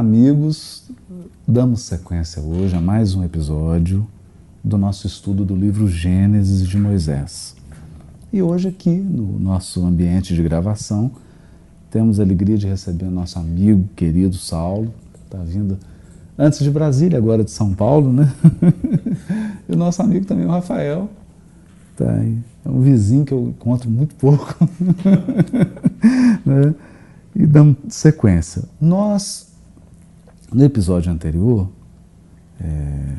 amigos, damos sequência hoje a mais um episódio do nosso estudo do livro Gênesis de Moisés. E hoje, aqui no nosso ambiente de gravação, temos a alegria de receber o nosso amigo querido Saulo, está vindo antes de Brasília, agora de São Paulo, né? e o nosso amigo também, o Rafael, tá aí. É um vizinho que eu encontro muito pouco. né? E damos sequência. Nós, no episódio anterior, é,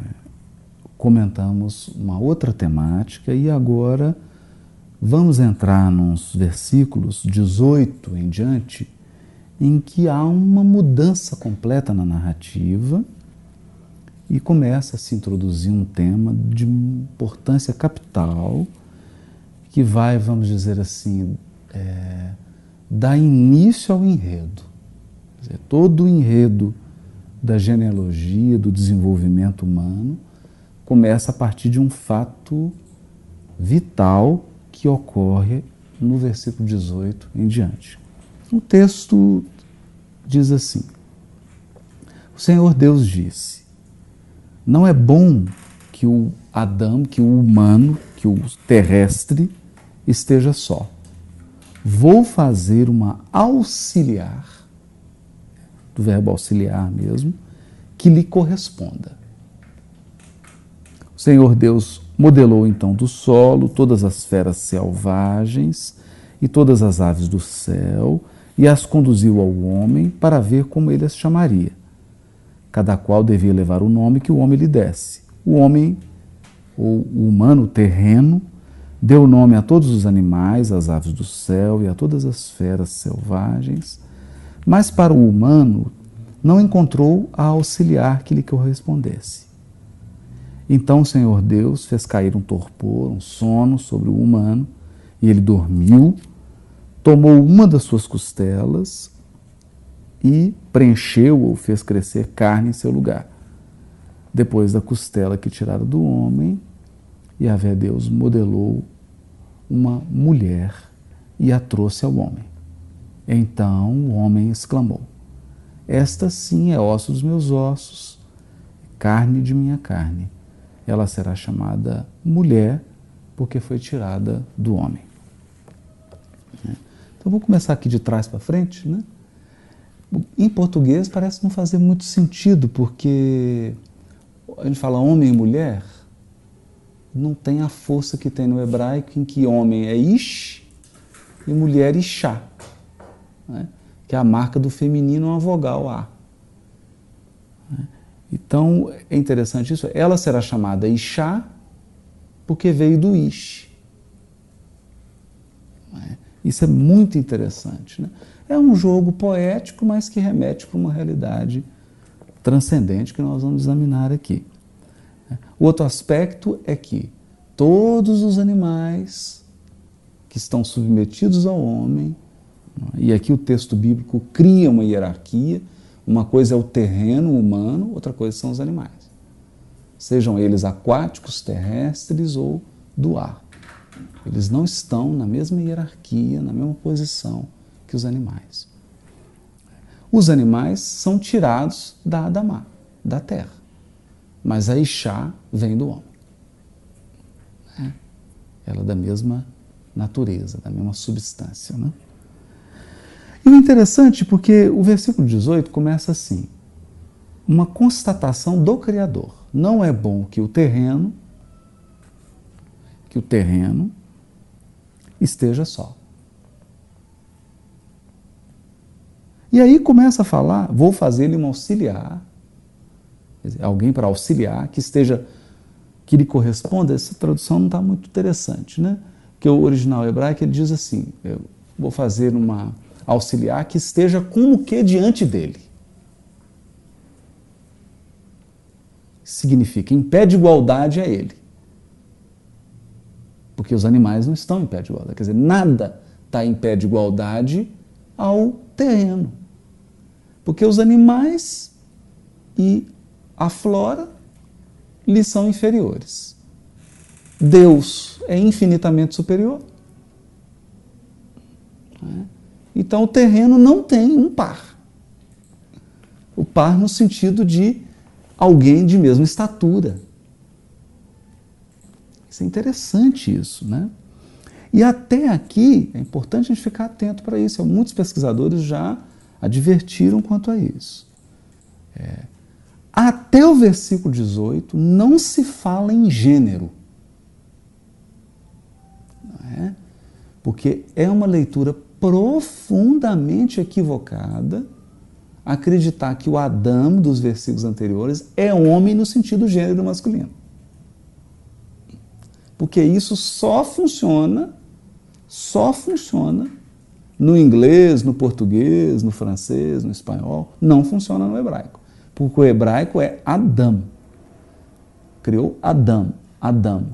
comentamos uma outra temática e agora vamos entrar nos versículos 18 em diante, em que há uma mudança completa na narrativa e começa a se introduzir um tema de importância capital que vai, vamos dizer assim, é, dar início ao enredo. Dizer, todo o enredo da genealogia, do desenvolvimento humano, começa a partir de um fato vital que ocorre no versículo 18 em diante. O texto diz assim: O Senhor Deus disse: Não é bom que o Adão, que o humano, que o terrestre esteja só. Vou fazer uma auxiliar, do verbo auxiliar mesmo, que lhe corresponda. O Senhor Deus modelou então do solo todas as feras selvagens e todas as aves do céu e as conduziu ao homem para ver como ele as chamaria. Cada qual devia levar o nome que o homem lhe desse. O homem, ou o humano terreno, Deu nome a todos os animais, às aves do céu e a todas as feras selvagens, mas para o humano não encontrou a auxiliar que lhe correspondesse. Então o Senhor Deus fez cair um torpor, um sono sobre o humano, e ele dormiu, tomou uma das suas costelas e preencheu ou fez crescer carne em seu lugar. Depois da costela que tirara do homem, e a Deus modelou uma mulher e a trouxe ao homem. Então o homem exclamou: Esta sim é osso dos meus ossos, carne de minha carne. Ela será chamada mulher, porque foi tirada do homem. Então vou começar aqui de trás para frente, né? Em português parece não fazer muito sentido, porque a gente fala homem e mulher, não tem a força que tem no hebraico, em que homem é ish e mulher ishá, né? que é a marca do feminino, uma vogal A. Né? Então é interessante isso. Ela será chamada ishá porque veio do ish. Né? Isso é muito interessante. Né? É um jogo poético, mas que remete para uma realidade transcendente que nós vamos examinar aqui. O outro aspecto é que todos os animais que estão submetidos ao homem, e aqui o texto bíblico cria uma hierarquia, uma coisa é o terreno humano, outra coisa são os animais. Sejam eles aquáticos, terrestres ou do ar. Eles não estão na mesma hierarquia, na mesma posição que os animais. Os animais são tirados da Adamá, da terra. Mas a Ixá vem do homem. É. Ela é da mesma natureza, da mesma substância. Né? E o interessante, porque o versículo 18 começa assim: uma constatação do Criador. Não é bom que o terreno, que o terreno esteja só. E aí começa a falar, vou fazer-lhe um auxiliar alguém para auxiliar, que esteja, que lhe corresponda, essa tradução não está muito interessante, né? Que o original hebraico ele diz assim: eu vou fazer uma auxiliar que esteja como que diante dele. Significa em pé de igualdade a ele. Porque os animais não estão em pé de igualdade. Quer dizer, nada está em pé de igualdade ao terreno. Porque os animais e a flora lhe são inferiores. Deus é infinitamente superior. Então o terreno não tem um par. O par no sentido de alguém de mesma estatura. Isso é interessante isso, né? E até aqui é importante a gente ficar atento para isso. Muitos pesquisadores já advertiram quanto a isso. É, até o versículo 18 não se fala em gênero. É? Porque é uma leitura profundamente equivocada acreditar que o Adão dos versículos anteriores é homem no sentido gênero masculino. Porque isso só funciona, só funciona no inglês, no português, no francês, no espanhol, não funciona no hebraico. Porque o hebraico é Adão. Criou Adão, Adão.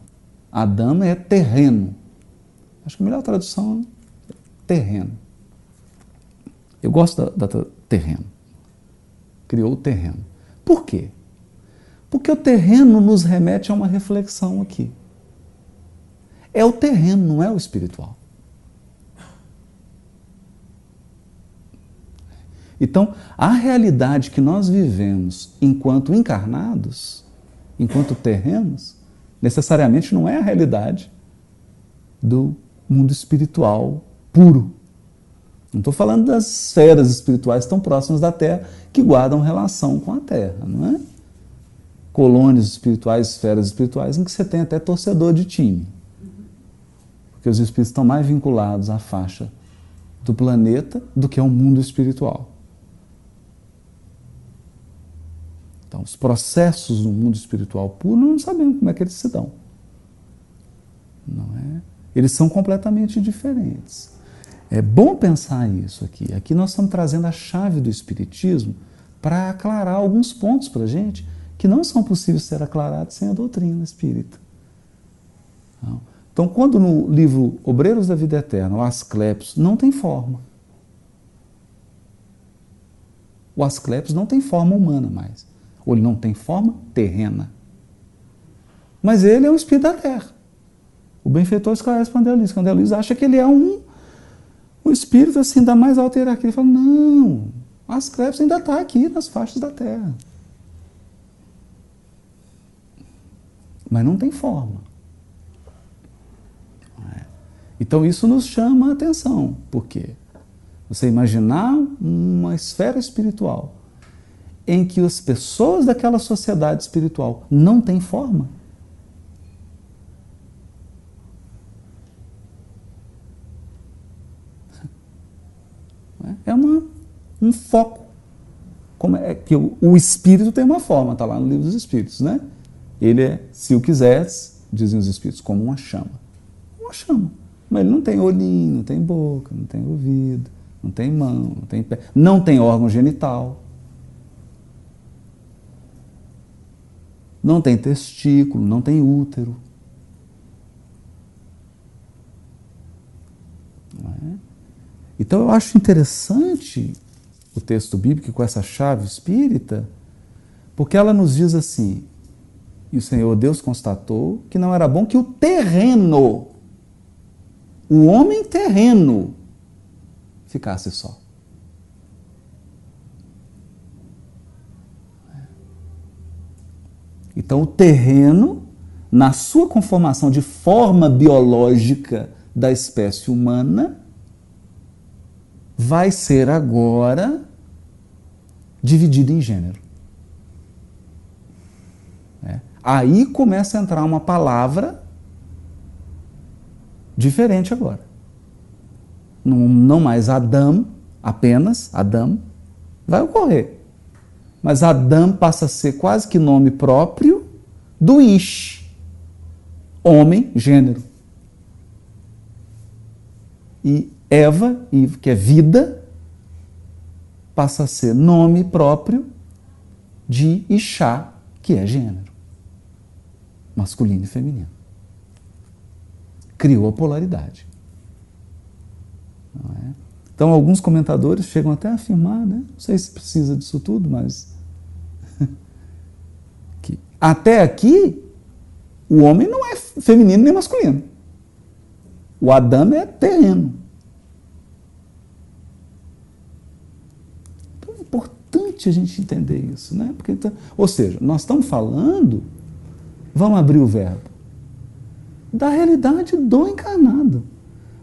Adão é terreno. Acho que a melhor tradução terreno. Eu gosto da, da terreno criou o terreno. Por quê? Porque o terreno nos remete a uma reflexão aqui. É o terreno, não é o espiritual. Então, a realidade que nós vivemos enquanto encarnados, enquanto terrenos, necessariamente não é a realidade do mundo espiritual puro. Não estou falando das esferas espirituais tão próximas da Terra que guardam relação com a Terra, não é? Colônias espirituais, esferas espirituais, em que você tem até torcedor de time. Porque os espíritos estão mais vinculados à faixa do planeta do que ao mundo espiritual. Então, os processos no mundo espiritual puro, não sabemos como é que eles se dão. Não é? Eles são completamente diferentes. É bom pensar isso aqui. Aqui nós estamos trazendo a chave do Espiritismo para aclarar alguns pontos para a gente que não são possíveis ser aclarados sem a doutrina espírita. Então, quando no livro Obreiros da Vida Eterna, o Asclepios não tem forma. O Asclepios não tem forma humana mais. Ou ele não tem forma terrena. Mas ele é o espírito da terra. O benfeitor esclarece para André Luiz. André Luiz acha que ele é um o espírito, assim, da mais alta hierarquia, ele fala: não, as Asclepios ainda está aqui nas faixas da Terra. Mas não tem forma. É. Então isso nos chama a atenção. Por quê? Você imaginar uma esfera espiritual em que as pessoas daquela sociedade espiritual não têm forma, É uma, um foco. Como é que o, o espírito tem uma forma, está lá no livro dos espíritos, né? Ele é, se o quiseres, dizem os espíritos, como uma chama. Uma chama. Mas ele não tem olhinho, não tem boca, não tem ouvido, não tem mão, não tem pé, não tem órgão genital. Não tem testículo, não tem útero. Não é? Então eu acho interessante o texto bíblico com essa chave espírita, porque ela nos diz assim: e o Senhor Deus constatou que não era bom que o terreno, o homem terreno, ficasse só. Então, o terreno, na sua conformação de forma biológica da espécie humana, vai ser agora dividido em gênero. É. Aí começa a entrar uma palavra diferente agora. Não, não mais Adão, apenas Adão, vai ocorrer. Mas Adão passa a ser quase que nome próprio do Ish, homem, gênero. E Eva, que é vida, passa a ser nome próprio de Ixá, que é gênero, masculino e feminino. Criou a polaridade. É? Então, alguns comentadores chegam até a afirmar, né? não sei se precisa disso tudo, mas. que até aqui, o homem não é feminino nem masculino. O Adão é terreno. Importante a gente entender isso, né? Porque, então, ou seja, nós estamos falando, vamos abrir o verbo, da realidade do encarnado.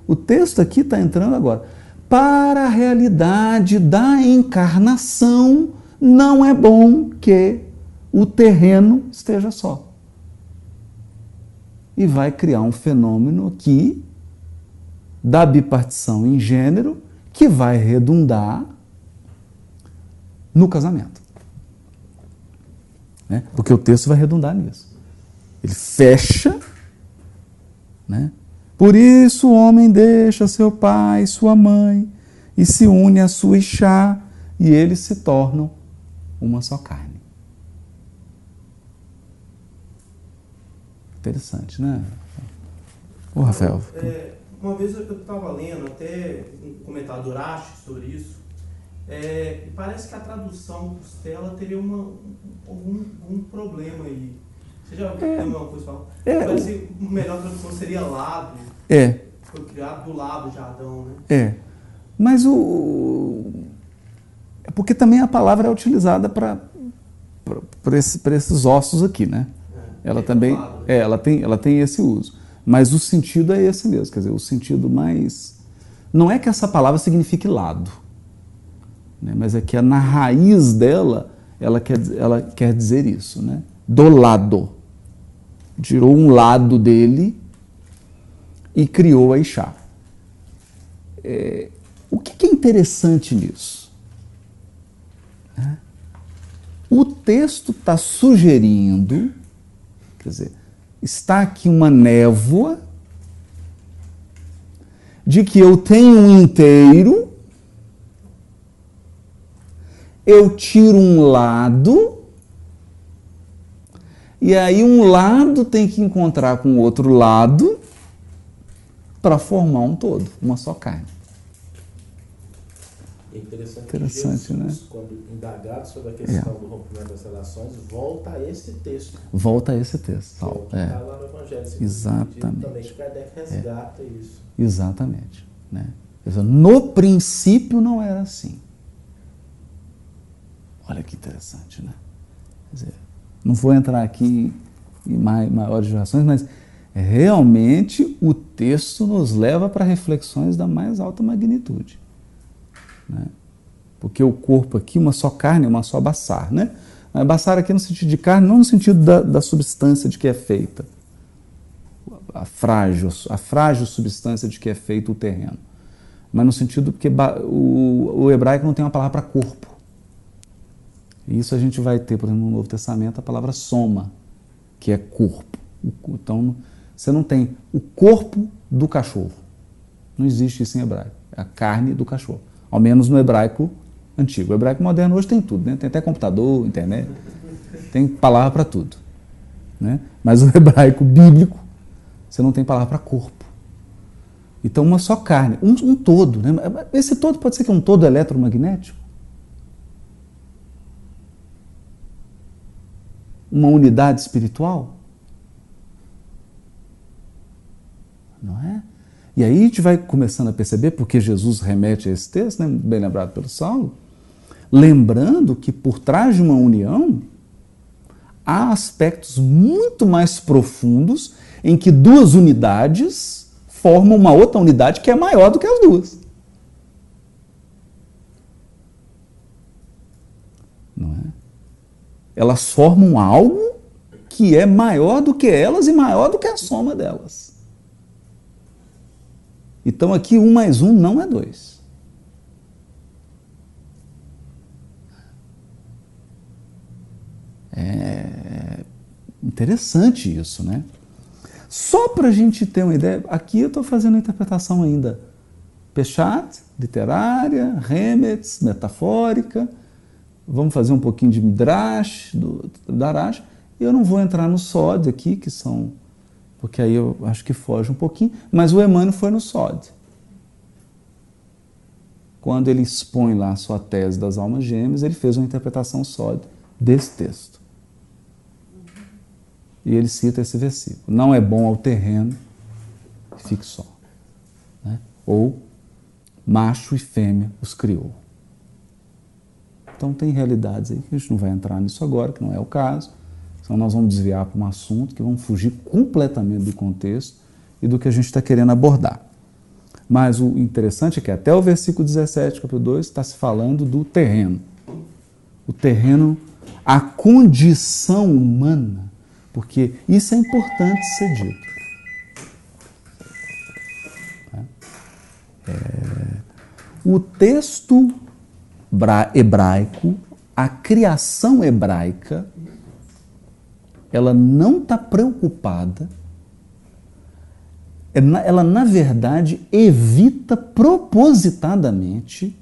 O texto aqui está entrando agora. Para a realidade da encarnação, não é bom que o terreno esteja só. E vai criar um fenômeno aqui da bipartição em gênero que vai redundar no casamento. Né? Porque o texto vai redundar nisso. Ele fecha, né? Por isso o homem deixa seu pai, sua mãe, e se une a sua Ixá, e eles se tornam uma só carne. Interessante, né? Ô, Rafael. É, uma vez eu estava lendo até um comentário do Urashi sobre isso, é, parece que a tradução Costela teria uma, algum, algum problema aí. Você já é. viu uma coisa falar? É. Parece que a melhor tradução seria lado. É. Foi criado do lado de Adão, né? É. Mas o. É porque também a palavra é utilizada para esse, esses ossos aqui, né? É. Ela também. Lado, né? É, ela tem, ela tem esse uso. Mas o sentido é esse mesmo, quer dizer, o sentido mais. Não é que essa palavra signifique lado, né? mas é que na raiz dela ela quer, ela quer dizer isso, né? do lado. Tirou um lado dele e criou a Ixá. É, o que, que, é interessante nisso? Né? O texto está sugerindo, quer dizer, está aqui uma névoa de que eu tenho um inteiro, eu tiro um lado, e aí um lado tem que encontrar com o outro lado para formar um todo, uma só carne. É interessante, interessante Jesus, né? quando indagado sobre a questão é. do rompimento das relações, volta a esse texto. Volta a esse texto. Que é que é. está lá no Evangelho. Exatamente. Também que Kardec resgata é. isso. Exatamente. Né? No princípio não era assim. Olha que interessante, né? Quer dizer, não vou entrar aqui em maiores gerações, mas realmente o texto nos leva para reflexões da mais alta magnitude. Né? Porque o corpo aqui, uma só carne, uma só baçar. Né? Baçar aqui no sentido de carne, não no sentido da, da substância de que é feita. A frágil, a frágil substância de que é feito o terreno. Mas no sentido porque o, o hebraico não tem uma palavra para corpo. E isso a gente vai ter, por exemplo, no Novo Testamento, a palavra soma, que é corpo. Então, você não tem o corpo do cachorro. Não existe isso em hebraico. É a carne do cachorro ao menos no hebraico antigo. O hebraico moderno hoje tem tudo, né? tem até computador, internet, tem palavra para tudo. Né? Mas o hebraico bíblico, você não tem palavra para corpo. Então, uma só carne, um, um todo. Né? Esse todo pode ser que é um todo eletromagnético? Uma unidade espiritual? Não é? E aí a gente vai começando a perceber, porque Jesus remete a esse texto, né, bem lembrado pelo Saulo, lembrando que por trás de uma união há aspectos muito mais profundos em que duas unidades formam uma outra unidade que é maior do que as duas. Não é? Elas formam algo que é maior do que elas e maior do que a soma delas. Então aqui um mais um não é dois. É interessante isso, né? Só para a gente ter uma ideia, aqui eu estou fazendo a interpretação ainda Pechat, literária, Remetz, metafórica, vamos fazer um pouquinho de Midrash, do Darash, e eu não vou entrar no Sod aqui, que são porque aí eu acho que foge um pouquinho, mas o Emmanuel foi no SOD. Quando ele expõe lá a sua tese das almas gêmeas, ele fez uma interpretação SOD desse texto. E ele cita esse versículo: Não é bom ao terreno que fique só. Né? Ou macho e fêmea os criou. Então tem realidades aí que a gente não vai entrar nisso agora, que não é o caso. Senão nós vamos desviar para um assunto que vamos fugir completamente do contexto e do que a gente está querendo abordar. Mas o interessante é que até o versículo 17, capítulo 2, está se falando do terreno. O terreno, a condição humana, porque isso é importante ser dito. É, o texto hebraico, a criação hebraica, ela não está preocupada é ela, na verdade, evita propositadamente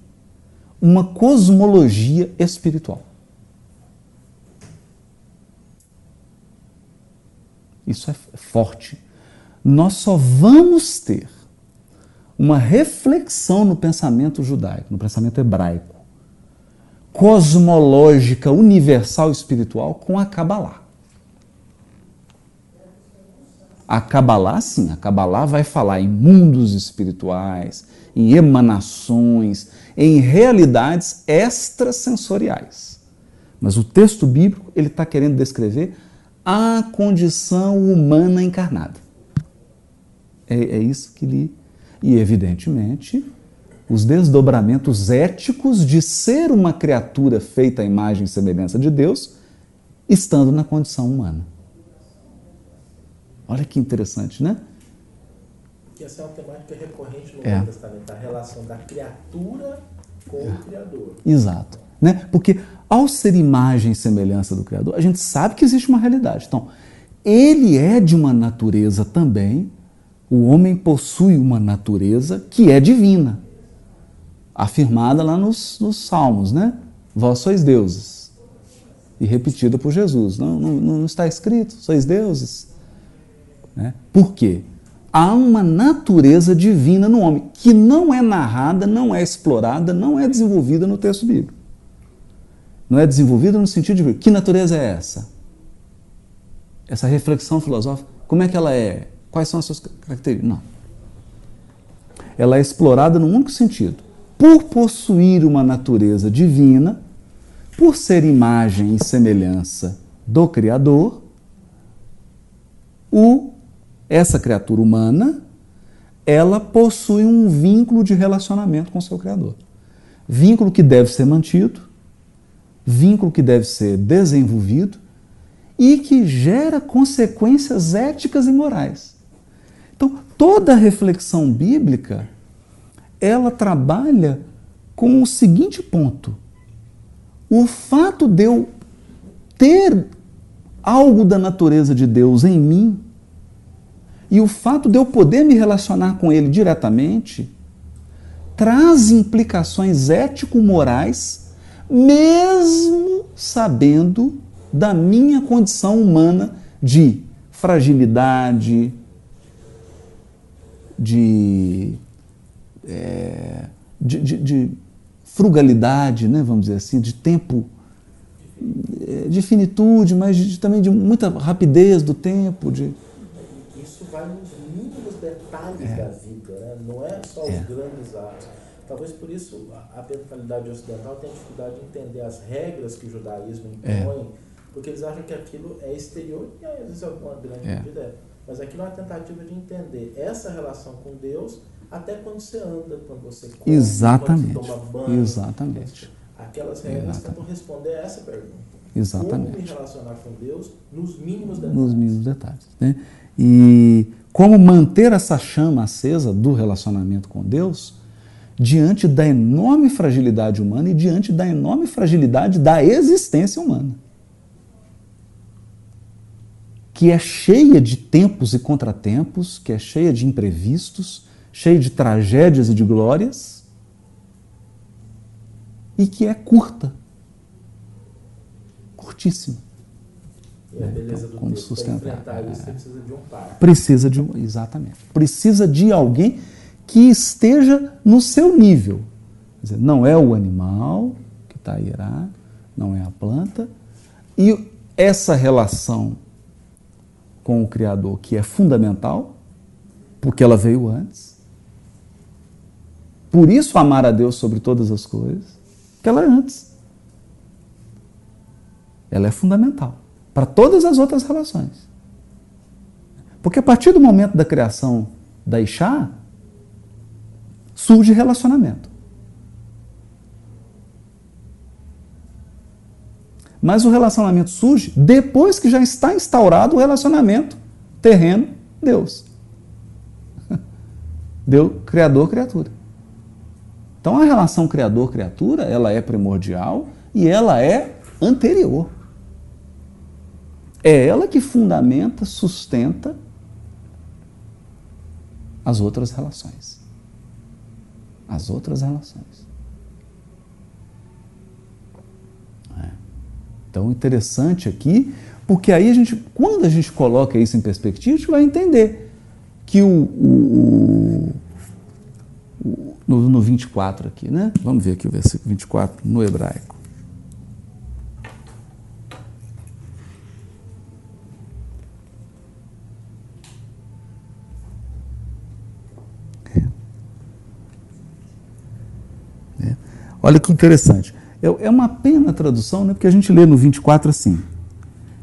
uma cosmologia espiritual. Isso é forte. Nós só vamos ter uma reflexão no pensamento judaico, no pensamento hebraico, cosmológica, universal espiritual com a Kabbalah. A Kabbalah, sim, a Kabbalah vai falar em mundos espirituais, em emanações, em realidades extrasensoriais. Mas o texto bíblico ele está querendo descrever a condição humana encarnada. É, é isso que lhe. E, evidentemente, os desdobramentos éticos de ser uma criatura feita à imagem e semelhança de Deus, estando na condição humana. Olha que interessante, né? Que essa é uma temática recorrente no é. Novo Testamento, a relação da criatura com é. o Criador. Exato. Né? Porque ao ser imagem e semelhança do Criador, a gente sabe que existe uma realidade. Então, ele é de uma natureza também, o homem possui uma natureza que é divina, afirmada lá nos, nos Salmos, né? Vós sois deuses. E repetida por Jesus. Não, não, não está escrito, sois deuses. Né? Por quê? Há uma natureza divina no homem que não é narrada, não é explorada, não é desenvolvida no texto bíblico. Não é desenvolvida no sentido de que natureza é essa? Essa reflexão filosófica, como é que ela é? Quais são as suas características? Não. Ela é explorada num único sentido. Por possuir uma natureza divina, por ser imagem e semelhança do Criador, o essa criatura humana, ela possui um vínculo de relacionamento com seu Criador. Vínculo que deve ser mantido, vínculo que deve ser desenvolvido e que gera consequências éticas e morais. Então, toda reflexão bíblica, ela trabalha com o seguinte ponto: o fato de eu ter algo da natureza de Deus em mim e o fato de eu poder me relacionar com ele diretamente traz implicações ético-morais, mesmo sabendo da minha condição humana de fragilidade, de, é, de, de, de, frugalidade, né, vamos dizer assim, de tempo, é, de finitude, mas de, também de muita rapidez do tempo, de vai nos mínimos detalhes é. da vida, né? não é só os é. grandes atos. Talvez por isso a mentalidade ocidental tenha dificuldade de entender as regras que o judaísmo é. impõe, porque eles acham que aquilo é exterior e às vezes alguma grande é. medida é. Mas aquilo é uma tentativa de entender essa relação com Deus até quando você anda, quando você come, Exatamente. quando você toma banho. Exatamente. Aquelas regras Exatamente. tentam responder a essa pergunta. Exatamente. Como me relacionar com Deus nos mínimos detalhes. Nos mínimos detalhes. Né? E como manter essa chama acesa do relacionamento com Deus diante da enorme fragilidade humana e diante da enorme fragilidade da existência humana. Que é cheia de tempos e contratempos, que é cheia de imprevistos, cheia de tragédias e de glórias, e que é curta, curtíssima. E a beleza do como sustentar. Isso, precisa de um par. Precisa de um, exatamente. Precisa de alguém que esteja no seu nível. Quer dizer, não é o animal que está irá, não é a planta. E essa relação com o Criador, que é fundamental, porque ela veio antes. Por isso amar a Deus sobre todas as coisas, que ela é antes. ela é fundamental para todas as outras relações. Porque a partir do momento da criação da Ixá, surge relacionamento. Mas o relacionamento surge depois que já está instaurado o relacionamento terreno Deus. Deus, criador, criatura. Então a relação criador-criatura, ela é primordial e ela é anterior. É ela que fundamenta, sustenta as outras relações. As outras relações. É. Então, interessante aqui, porque aí a gente, quando a gente coloca isso em perspectiva, a gente vai entender que o, o, o no, no 24 aqui, né? Vamos ver aqui o versículo 24 no hebraico. Olha que interessante. É, é uma pena a tradução, né? porque a gente lê no 24 assim.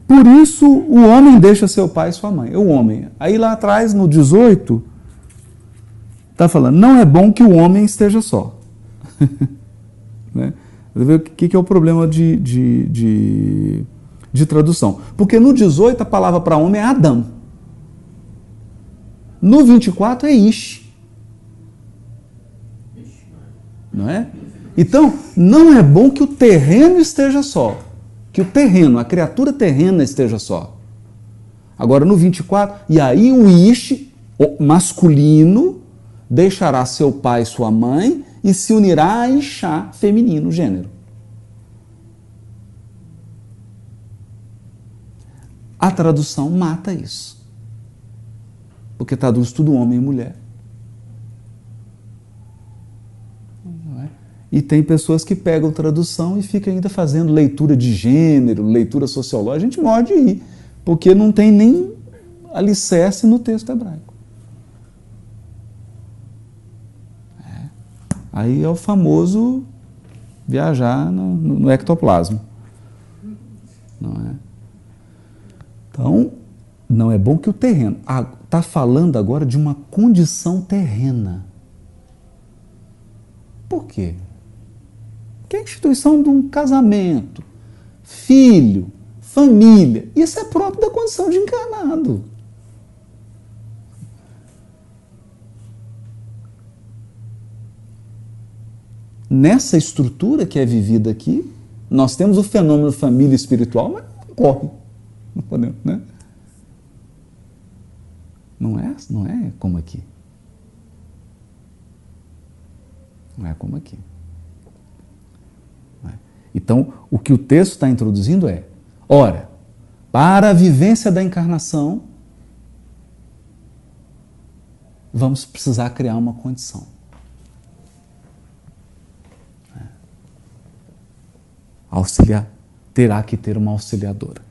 Por isso o homem deixa seu pai e sua mãe. É o homem. Aí lá atrás, no 18, está falando: não é bom que o homem esteja só. né? O que, que é o problema de, de, de, de tradução? Porque no 18 a palavra para homem é Adão. No 24 é Ish. Não é? Então, não é bom que o terreno esteja só. Que o terreno, a criatura terrena esteja só. Agora no 24, e aí o Ish, masculino, deixará seu pai e sua mãe e se unirá a Ishá, feminino, gênero. A tradução mata isso. Porque traduz tudo homem e mulher. E tem pessoas que pegam tradução e ficam ainda fazendo leitura de gênero, leitura sociológica. A gente pode ir, porque não tem nem alicerce no texto hebraico. Aí é o famoso viajar no, no, ectoplasma. Não é? Então, não é bom que o terreno. Está ah, falando agora de uma condição terrena. Por quê? que é a instituição de um casamento, filho, família. Isso é próprio da condição de encarnado. Nessa estrutura que é vivida aqui, nós temos o fenômeno família espiritual, mas não corre. Não podemos, né? Não é, não é como aqui. Não é como aqui. Então, o que o texto está introduzindo é: ora, para a vivência da encarnação, vamos precisar criar uma condição. Auxiliar, terá que ter uma auxiliadora.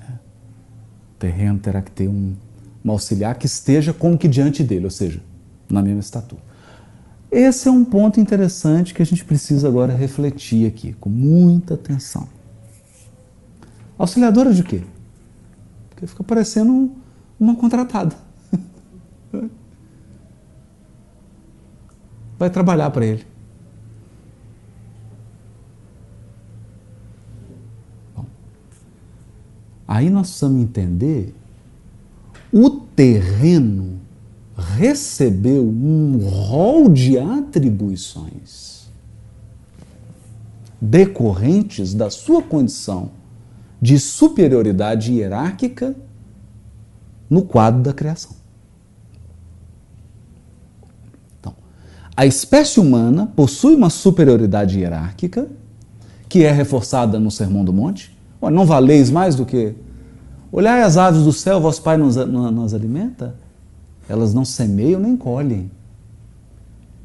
É. O terreno terá que ter um, um auxiliar que esteja como que diante dele, ou seja, na mesma estatura. Esse é um ponto interessante que a gente precisa agora refletir aqui, com muita atenção. Auxiliadora de quê? Porque fica parecendo uma contratada. Vai trabalhar para ele. Aí nós precisamos entender o terreno recebeu um rol de atribuições decorrentes da sua condição de superioridade hierárquica no quadro da criação. Então, a espécie humana possui uma superioridade hierárquica que é reforçada no Sermão do Monte. Não valeis mais do que olhai as aves do céu, vosso Pai nos, nos alimenta. Elas não semeiam nem colhem.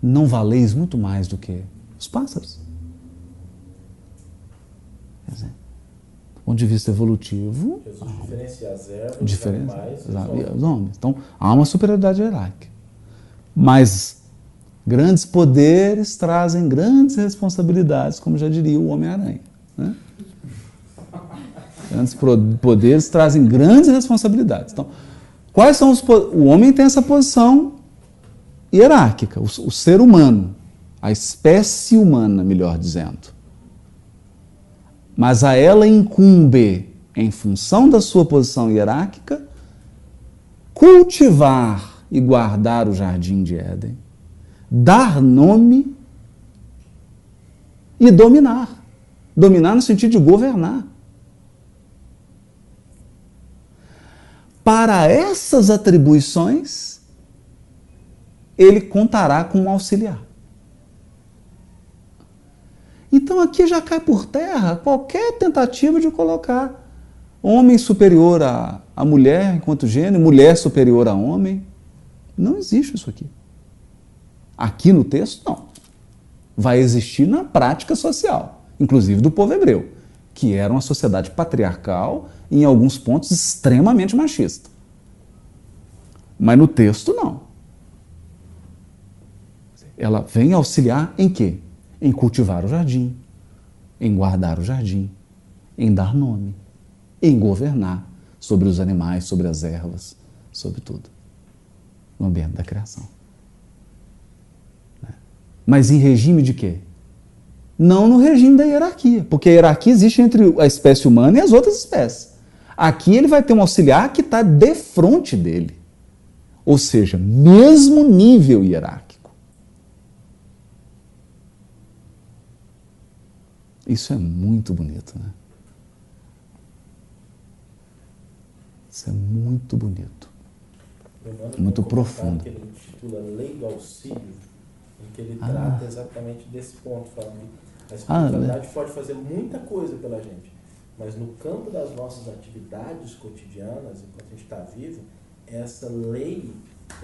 Não valeis muito mais do que os pássaros. Quer dizer, do ponto de vista evolutivo. Jesus diferencia as ervas, diferença, os animais os homens. Então, há uma superioridade hierárquica. Mas grandes poderes trazem grandes responsabilidades, como já diria o Homem-Aranha. Né? Grandes poderes trazem grandes responsabilidades. Então, quais são os o homem tem essa posição hierárquica, o, o ser humano, a espécie humana, melhor dizendo. Mas a ela incumbe, em função da sua posição hierárquica, cultivar e guardar o jardim de Éden, dar nome e dominar. Dominar no sentido de governar. Para essas atribuições, ele contará com um auxiliar. Então aqui já cai por terra qualquer tentativa de colocar homem superior a, a mulher enquanto gênero, mulher superior a homem. Não existe isso aqui. Aqui no texto, não. Vai existir na prática social, inclusive do povo hebreu, que era uma sociedade patriarcal e, em alguns pontos, extremamente machista. Mas no texto, não. Ela vem auxiliar em quê? Em cultivar o jardim, em guardar o jardim, em dar nome, em governar sobre os animais, sobre as ervas, sobre tudo no ambiente da criação. Né? Mas em regime de quê? Não no regime da hierarquia, porque a hierarquia existe entre a espécie humana e as outras espécies. Aqui ele vai ter um auxiliar que está de frente dele. Ou seja, mesmo nível hierárquico. Isso é muito bonito, né? Isso é muito bonito muito profundo. Que ele intitula Lei do Auxílio, em que ele ah. trata exatamente desse ponto, falando que a espiritualidade ah, pode fazer muita coisa pela gente, mas no campo das nossas atividades cotidianas, enquanto a gente está vivo, essa lei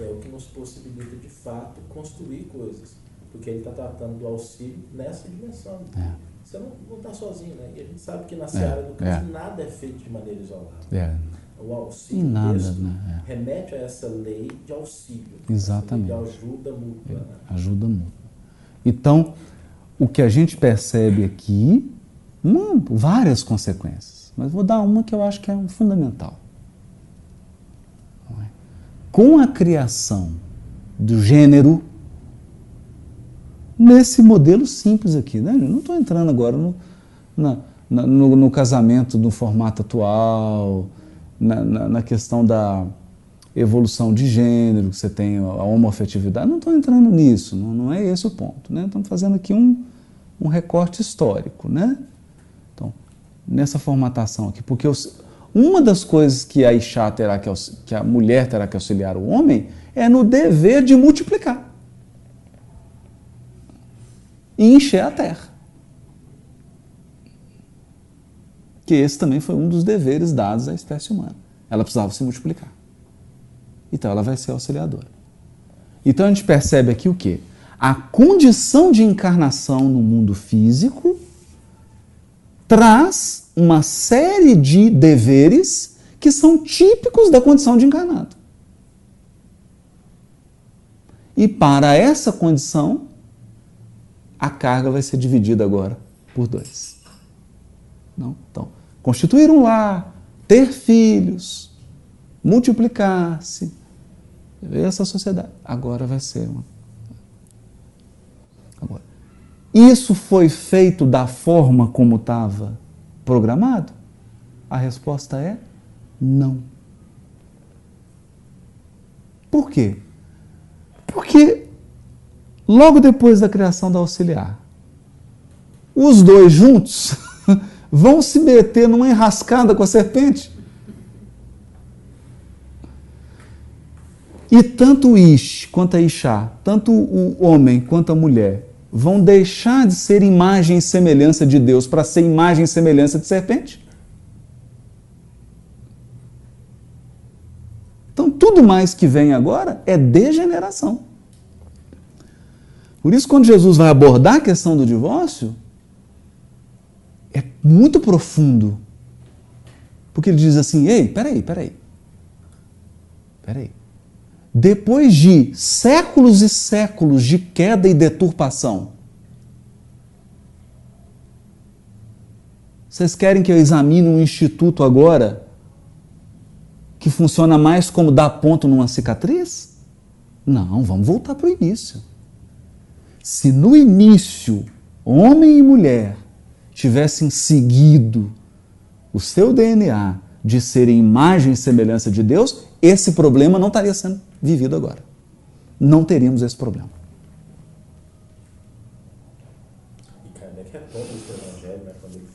é o que nos possibilita de fato construir coisas. Porque ele está tratando do auxílio nessa dimensão. É. Você não está sozinho, né? E a gente sabe que na é, seara do Cristo é. nada é feito de maneira isolada. É o auxílio nada, né? É. remete a essa lei de auxílio. Exatamente. De ajuda mútua. Né? É, ajuda mútua. Então, o que a gente percebe aqui, uma, várias consequências, mas vou dar uma que eu acho que é fundamental. É? Com a criação do gênero, nesse modelo simples aqui, né? Eu não estou entrando agora no, na, no, no casamento no formato atual, na, na, na questão da evolução de gênero, que você tem a homoafetividade. Não estou entrando nisso, não, não, é esse o ponto. Né? Estamos fazendo aqui um, um recorte histórico. Né? Então, nessa formatação aqui, porque os, uma das coisas que a Ixá terá que, que a mulher terá que auxiliar o homem é no dever de multiplicar e encher a terra. Que esse também foi um dos deveres dados à espécie humana. Ela precisava se multiplicar. Então ela vai ser auxiliadora. Então a gente percebe aqui o que? A condição de encarnação no mundo físico traz uma série de deveres que são típicos da condição de encarnado. E para essa condição, a carga vai ser dividida agora por dois. Não? Então, constituir um lar, ter filhos, multiplicar-se. Essa sociedade agora vai ser uma. Agora, isso foi feito da forma como estava programado? A resposta é não. Por quê? Porque logo depois da criação da auxiliar, os dois juntos vão se meter numa enrascada com a serpente. E tanto o Ish quanto a Ixá, tanto o homem quanto a mulher, vão deixar de ser imagem e semelhança de Deus para ser imagem e semelhança de serpente? Então, tudo mais que vem agora é degeneração. Por isso, quando Jesus vai abordar a questão do divórcio, muito profundo. Porque ele diz assim: ei, peraí, peraí. Peraí. Depois de séculos e séculos de queda e deturpação, Vocês querem que eu examine um instituto agora que funciona mais como dar ponto numa cicatriz? Não, vamos voltar para o início. Se no início homem e mulher tivessem seguido o seu DNA de serem imagem e semelhança de Deus, esse problema não estaria sendo vivido agora. Não teríamos esse problema.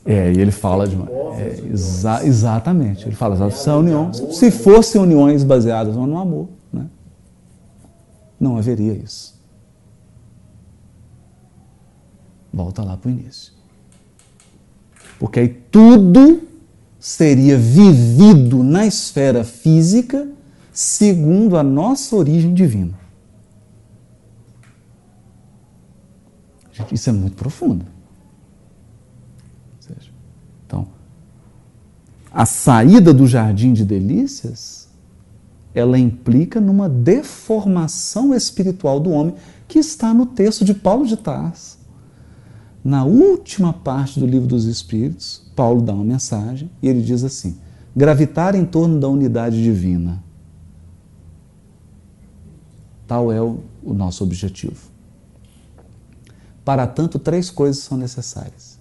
É, e ele fala de. É, exa exatamente. Ele fala, são uniões. Se fossem uniões baseadas no amor, né? não haveria isso. Volta lá para o início. Porque aí tudo seria vivido na esfera física segundo a nossa origem divina. Gente, isso é muito profundo. Então, a saída do jardim de delícias, ela implica numa deformação espiritual do homem que está no texto de Paulo de Tarso. Na última parte do livro dos Espíritos, Paulo dá uma mensagem e ele diz assim: gravitar em torno da unidade divina. Tal é o, o nosso objetivo. Para tanto, três coisas são necessárias: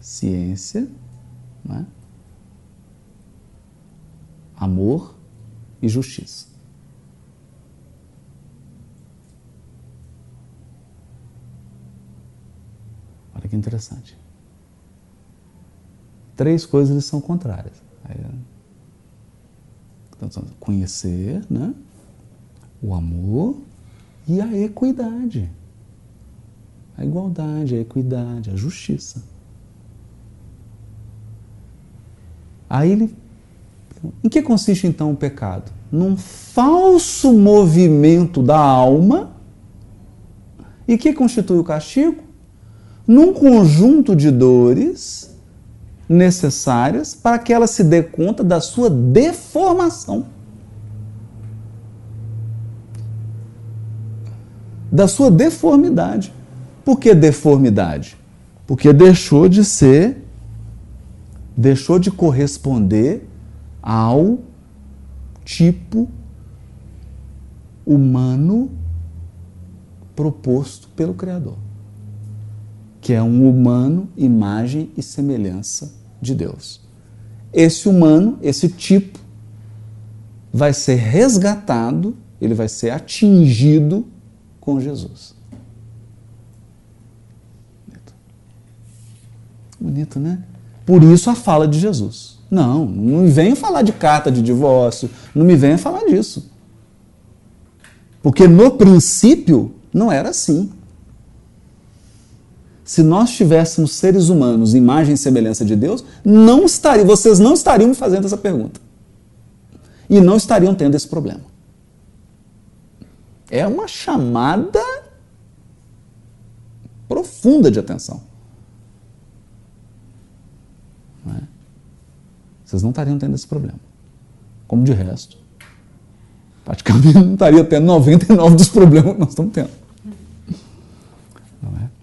ciência, né? amor e justiça. Olha que interessante. Três coisas são contrárias. Então, conhecer, né? o amor e a equidade. A igualdade, a equidade, a justiça. Aí ele. Em que consiste então o pecado? Num falso movimento da alma. E que constitui o castigo? Num conjunto de dores necessárias para que ela se dê conta da sua deformação. Da sua deformidade. Por que deformidade? Porque deixou de ser deixou de corresponder ao tipo humano proposto pelo Criador, que é um humano, imagem e semelhança de Deus. Esse humano, esse tipo, vai ser resgatado, ele vai ser atingido com Jesus. Bonito, né? Por isso a fala de Jesus. Não, não me venha falar de carta de divórcio, não me venha falar disso. Porque no princípio não era assim. Se nós tivéssemos seres humanos, imagem e semelhança de Deus, não estaria, vocês não estariam me fazendo essa pergunta. E não estariam tendo esse problema. É uma chamada profunda de atenção. Não é? Vocês não estariam tendo esse problema. Como de resto, praticamente não estaria tendo 99 dos problemas que nós estamos tendo. Não é?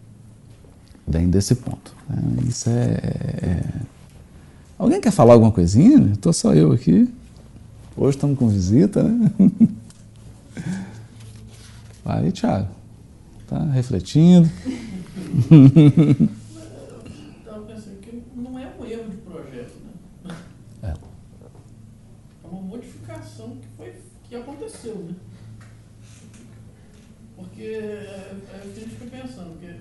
Vem desse ponto. Né? Isso é, é, Alguém quer falar alguma coisinha? Estou só eu aqui. Hoje estamos com visita, né? Vai, Thiago. Tá refletindo. aconteceu, né? Porque é, é, a gente fica pensando que é,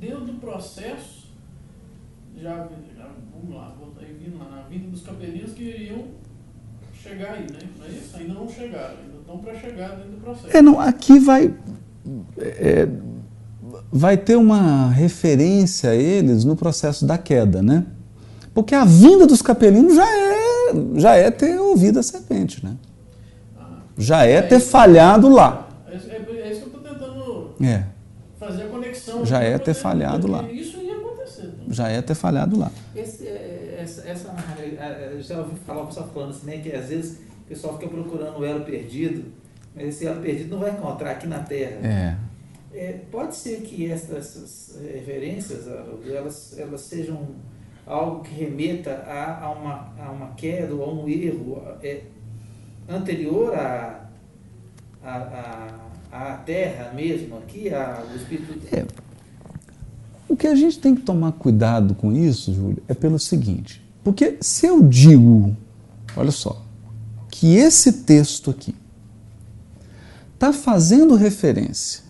dentro do processo, já, já vamos lá, aí vindo lá, na vida dos capelinhos que iriam chegar aí, né? Não é isso? Ainda não chegaram, ainda estão para chegar dentro do processo. É, não, aqui vai. É, vai ter uma referência a eles no processo da queda, né? Porque a vinda dos capelinos já é já é ter ouvido a serpente, né? Já é, é ter falhado lá. É, é, é, isso que eu estou tentando é. A conexão. Já é ter falhado lá. Isso ia acontecer. Né? Já é ter falhado lá. Esse, essa, essa, já ouvi falar o pessoal falando assim, né, que às vezes o pessoal fica procurando o elo perdido, mas esse elo perdido não vai encontrar aqui na Terra. É. É, pode ser que essas referências elas, elas sejam algo que remeta a, a, uma, a uma queda ou a um erro é, anterior à a, a, a, Terra mesmo aqui, a, o Espírito. É. O que a gente tem que tomar cuidado com isso, Júlio, é pelo seguinte: porque se eu digo, olha só, que esse texto aqui está fazendo referência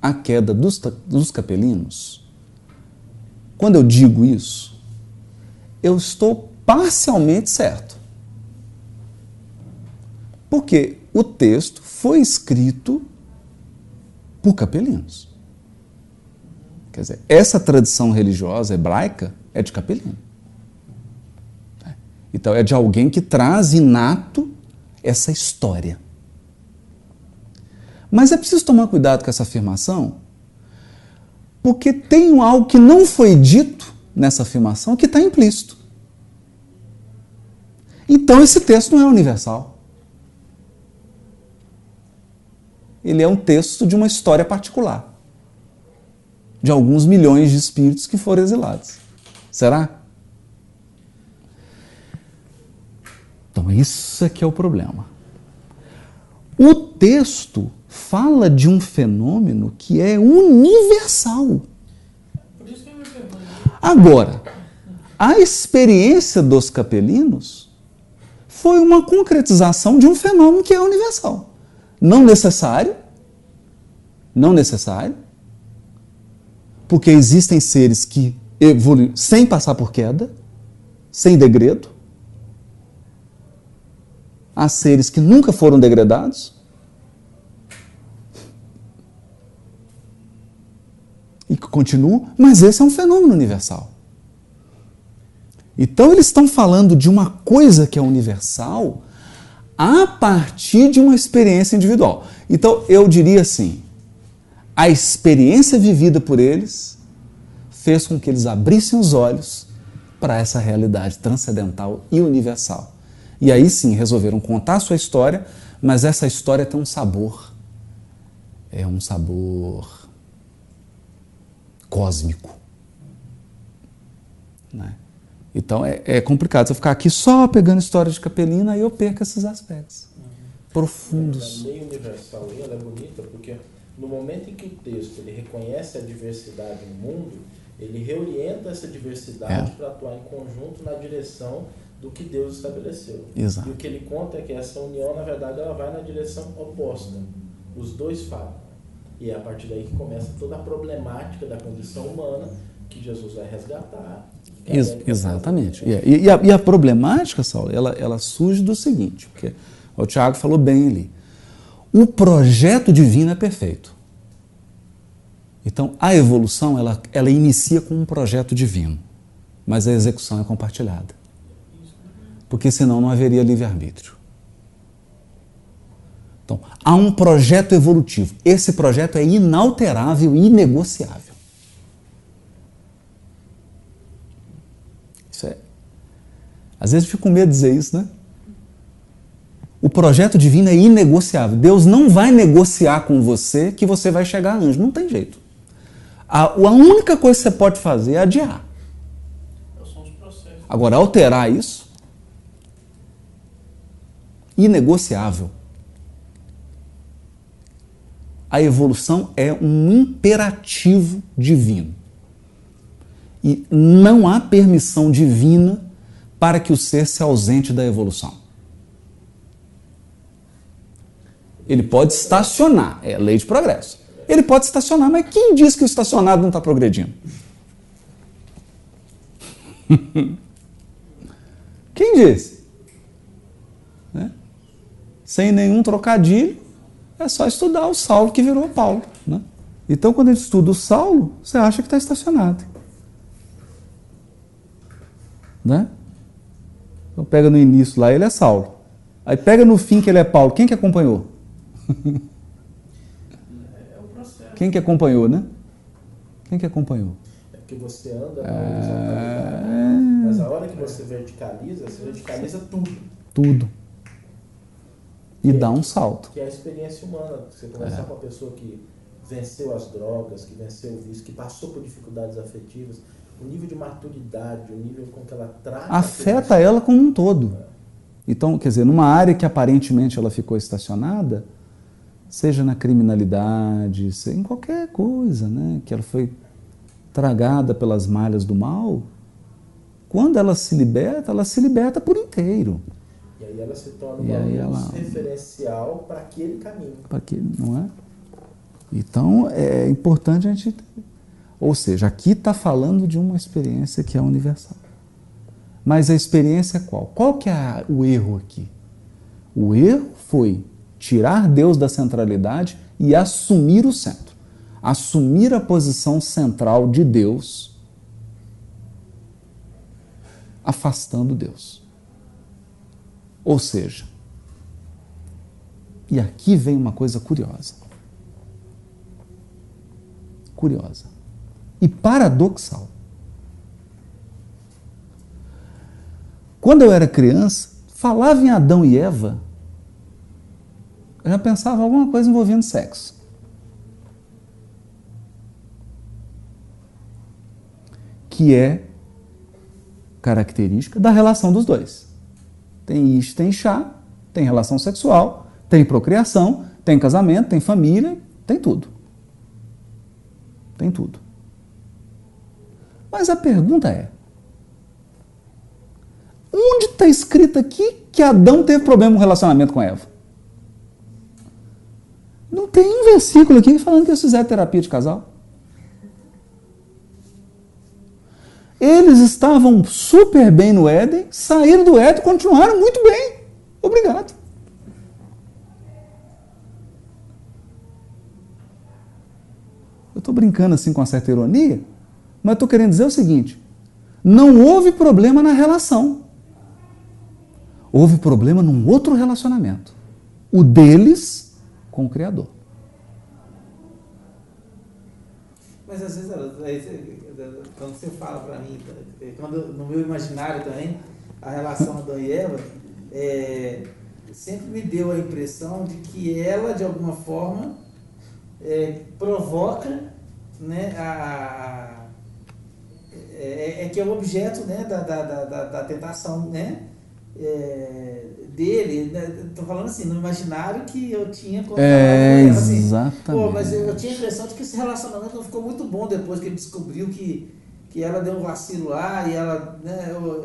à queda dos, dos capelinos, quando eu digo isso, eu estou parcialmente certo. Porque o texto foi escrito por capelinos. Quer dizer, essa tradição religiosa hebraica é de capelino. Então é de alguém que traz inato essa história. Mas é preciso tomar cuidado com essa afirmação, porque tem algo que não foi dito nessa afirmação que está implícito. Então esse texto não é universal. Ele é um texto de uma história particular, de alguns milhões de espíritos que foram exilados. Será? Então, isso é que é o problema. O texto fala de um fenômeno que é universal. Agora, a experiência dos capelinos foi uma concretização de um fenômeno que é universal. Não necessário, não necessário, porque existem seres que evoluem sem passar por queda, sem degredo, Há seres que nunca foram degradados. E que continuam, mas esse é um fenômeno universal. Então eles estão falando de uma coisa que é universal a partir de uma experiência individual. Então eu diria assim: a experiência vivida por eles fez com que eles abrissem os olhos para essa realidade transcendental e universal. E aí sim resolveram contar a sua história, mas essa história tem um sabor. É um sabor cósmico. Né? Então é, é, complicado. Se eu ficar aqui só pegando história de capelina, aí eu perco esses aspectos uhum. profundos. A lei universal ela é bonita porque no momento em que o texto ele reconhece a diversidade no mundo, ele reorienta essa diversidade é. para atuar em conjunto na direção do que Deus estabeleceu. Exato. E o que ele conta é que essa união, na verdade, ela vai na direção oposta. Os dois falam. E é a partir daí que começa toda a problemática da condição humana que Jesus vai resgatar. Ex exatamente. E, e, a, e, a, problemática, Saulo, ela, ela surge do seguinte, porque o Tiago falou bem ali. O projeto divino é perfeito. Então, a evolução, ela, ela inicia com um projeto divino, mas a execução é compartilhada porque senão não haveria livre-arbítrio. Então, há um projeto evolutivo. Esse projeto é inalterável e inegociável. Isso é. Às vezes eu fico com medo de dizer isso, né? O projeto divino é inegociável. Deus não vai negociar com você que você vai chegar anjo. Não tem jeito. A, a única coisa que você pode fazer é adiar. Agora, alterar isso, inegociável. A evolução é um imperativo divino. E não há permissão divina para que o ser se ausente da evolução. Ele pode estacionar, é lei de progresso. Ele pode estacionar, mas quem diz que o estacionado não está progredindo? quem disse? Né? sem nenhum trocadilho, é só estudar o Saulo que virou Paulo. Né? Então, quando a gente estuda o Saulo, você acha que está estacionado. Né? Então, pega no início lá, ele é Saulo. Aí pega no fim que ele é Paulo. Quem que acompanhou? Quem que acompanhou, né? Quem que acompanhou? É porque você anda na é... Mas a hora que você verticaliza, você verticaliza tudo. Tudo e dá um salto. Que é a experiência humana. Você conversar é. com uma pessoa que venceu as drogas, que venceu o vício, que passou por dificuldades afetivas, o nível de maturidade, o nível com que ela trata. Afeta ela como um todo. Então, quer dizer, numa área que aparentemente ela ficou estacionada, seja na criminalidade, em qualquer coisa, né, que ela foi tragada pelas malhas do mal, quando ela se liberta, ela se liberta por inteiro. E aí ela se torna um ela... referencial para aquele caminho. Para aquele, não é? Então é importante a gente. Ou seja, aqui está falando de uma experiência que é universal. Mas a experiência é qual? Qual que é o erro aqui? O erro foi tirar Deus da centralidade e assumir o centro. Assumir a posição central de Deus, afastando Deus. Ou seja, e aqui vem uma coisa curiosa. Curiosa. E paradoxal. Quando eu era criança, falava em Adão e Eva, eu já pensava alguma coisa envolvendo sexo. Que é característica da relação dos dois. Tem isto, tem chá, tem relação sexual, tem procriação, tem casamento, tem família, tem tudo. Tem tudo. Mas a pergunta é: onde está escrito aqui que Adão teve problema no relacionamento com Eva? Não tem um versículo aqui falando que eles fizeram terapia de casal. Eles estavam super bem no Éden, saíram do Éden e continuaram muito bem. Obrigado. Eu estou brincando assim com uma certa ironia, mas estou querendo dizer o seguinte: não houve problema na relação. Houve problema num outro relacionamento. O deles com o Criador. Mas às vezes, quando você fala para mim, quando, no meu imaginário também, a relação Adão e Eva, é, sempre me deu a impressão de que ela, de alguma forma, é, provoca né, a, é, é, que é o objeto né, da, da, da, da tentação né, é, dele, né, tô falando assim, no imaginário que eu tinha quando é, ela, assim, exatamente. Pô, mas eu, eu, tinha a impressão de que esse relacionamento não ficou muito bom depois que ele descobriu que, que ela deu um vacilo lá e ela, né, eu,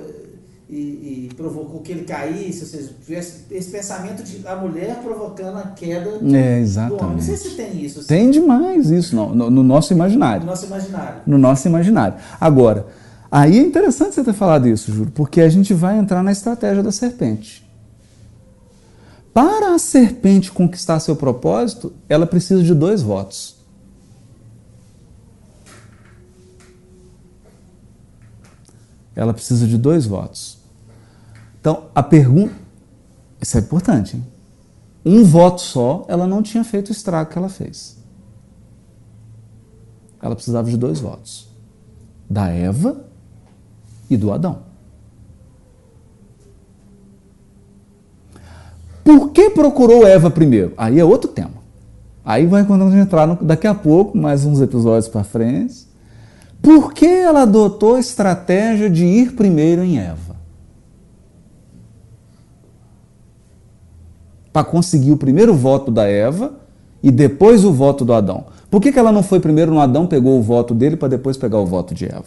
e, e, provocou que ele caísse, ou seja, tivesse esse pensamento de a mulher provocando a queda é, exatamente. do homem. Não sei se tem isso. Assim. Tem demais isso no, no, no nosso imaginário. No nosso imaginário. No nosso imaginário. Agora, Aí é interessante você ter falado isso, Juro, porque a gente vai entrar na estratégia da serpente. Para a serpente conquistar seu propósito, ela precisa de dois votos. Ela precisa de dois votos. Então, a pergunta. Isso é importante, hein? Um voto só, ela não tinha feito o estrago que ela fez. Ela precisava de dois votos: da Eva e do Adão. Por que procurou Eva primeiro? Aí é outro tema. Aí vai quando a gente entrar no, daqui a pouco, mais uns episódios para frente. Por que ela adotou a estratégia de ir primeiro em Eva? Para conseguir o primeiro voto da Eva e depois o voto do Adão. Por que, que ela não foi primeiro no Adão, pegou o voto dele para depois pegar o voto de Eva?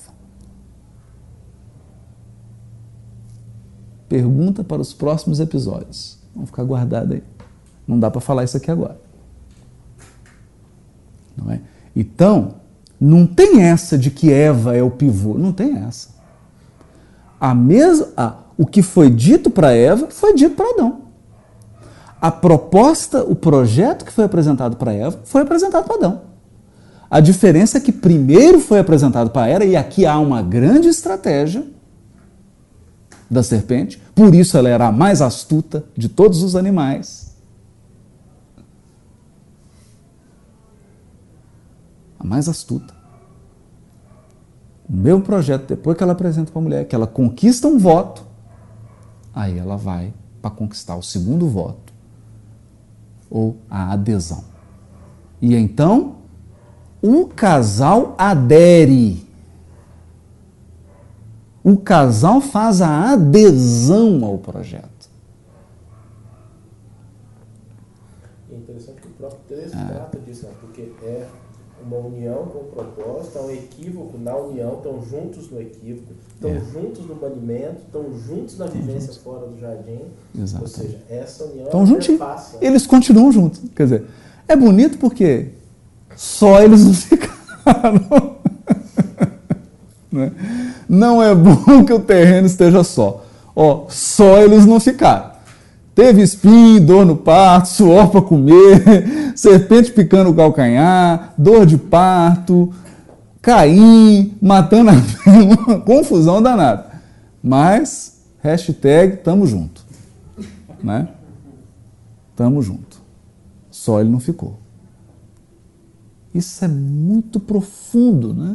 Pergunta para os próximos episódios. Vamos ficar guardado aí. Não dá para falar isso aqui agora. Não é? Então, não tem essa de que Eva é o pivô. Não tem essa. A mesma, ah, o que foi dito para Eva foi dito para Adão. A proposta, o projeto que foi apresentado para Eva foi apresentado para Adão. A diferença é que primeiro foi apresentado para Eva, e aqui há uma grande estratégia da serpente, por isso ela era a mais astuta de todos os animais. A mais astuta. O meu projeto, depois que ela apresenta para a mulher, que ela conquista um voto, aí ela vai para conquistar o segundo voto, ou a adesão. E então o casal adere. O casal faz a adesão ao projeto. É interessante que o próprio texto é. trata disso, né? porque é uma união com o propósito, é um equívoco na união, estão juntos no equívoco, estão é. juntos no banimento, estão juntos na vivência fora do jardim. Exato. Ou seja, essa união estão juntinhos. Eles continuam juntos. Quer dizer, é bonito porque só eles não ficaram. Né? Não é bom que o terreno esteja só. Ó, só eles não ficaram. Teve espinho, dor no parto, suor para comer, serpente picando o calcanhar, dor de parto, Caim matando a uma confusão danada. Mas, hashtag, tamo junto. Né? Tamo junto. Só ele não ficou. Isso é muito profundo, né?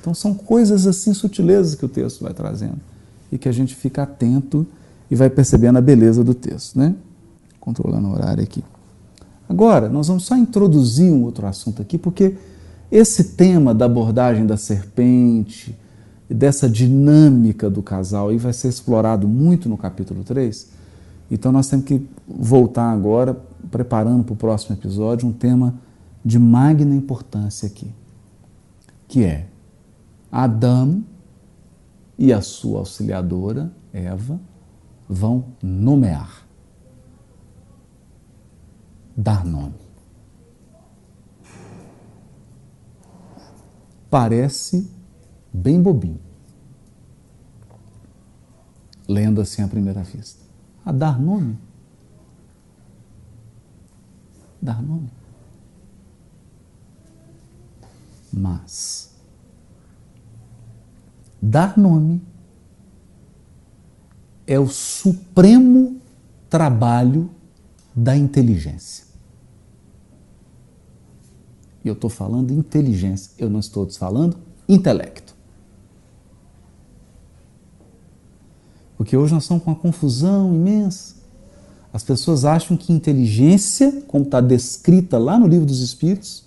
Então são coisas assim, sutilezas que o texto vai trazendo e que a gente fica atento e vai percebendo a beleza do texto, né? Controlando o horário aqui. Agora, nós vamos só introduzir um outro assunto aqui, porque esse tema da abordagem da serpente e dessa dinâmica do casal aí vai ser explorado muito no capítulo 3. Então nós temos que voltar agora, preparando para o próximo episódio, um tema de magna importância aqui, que é Adão e a sua auxiliadora, Eva, vão nomear, dar nome. Parece bem bobinho, lendo assim à primeira vista. A dar nome? Dar nome. Mas dar nome é o supremo trabalho da inteligência. E eu estou falando inteligência, eu não estou falando intelecto. Porque hoje nós estamos com uma confusão imensa. As pessoas acham que inteligência, como está descrita lá no livro dos Espíritos,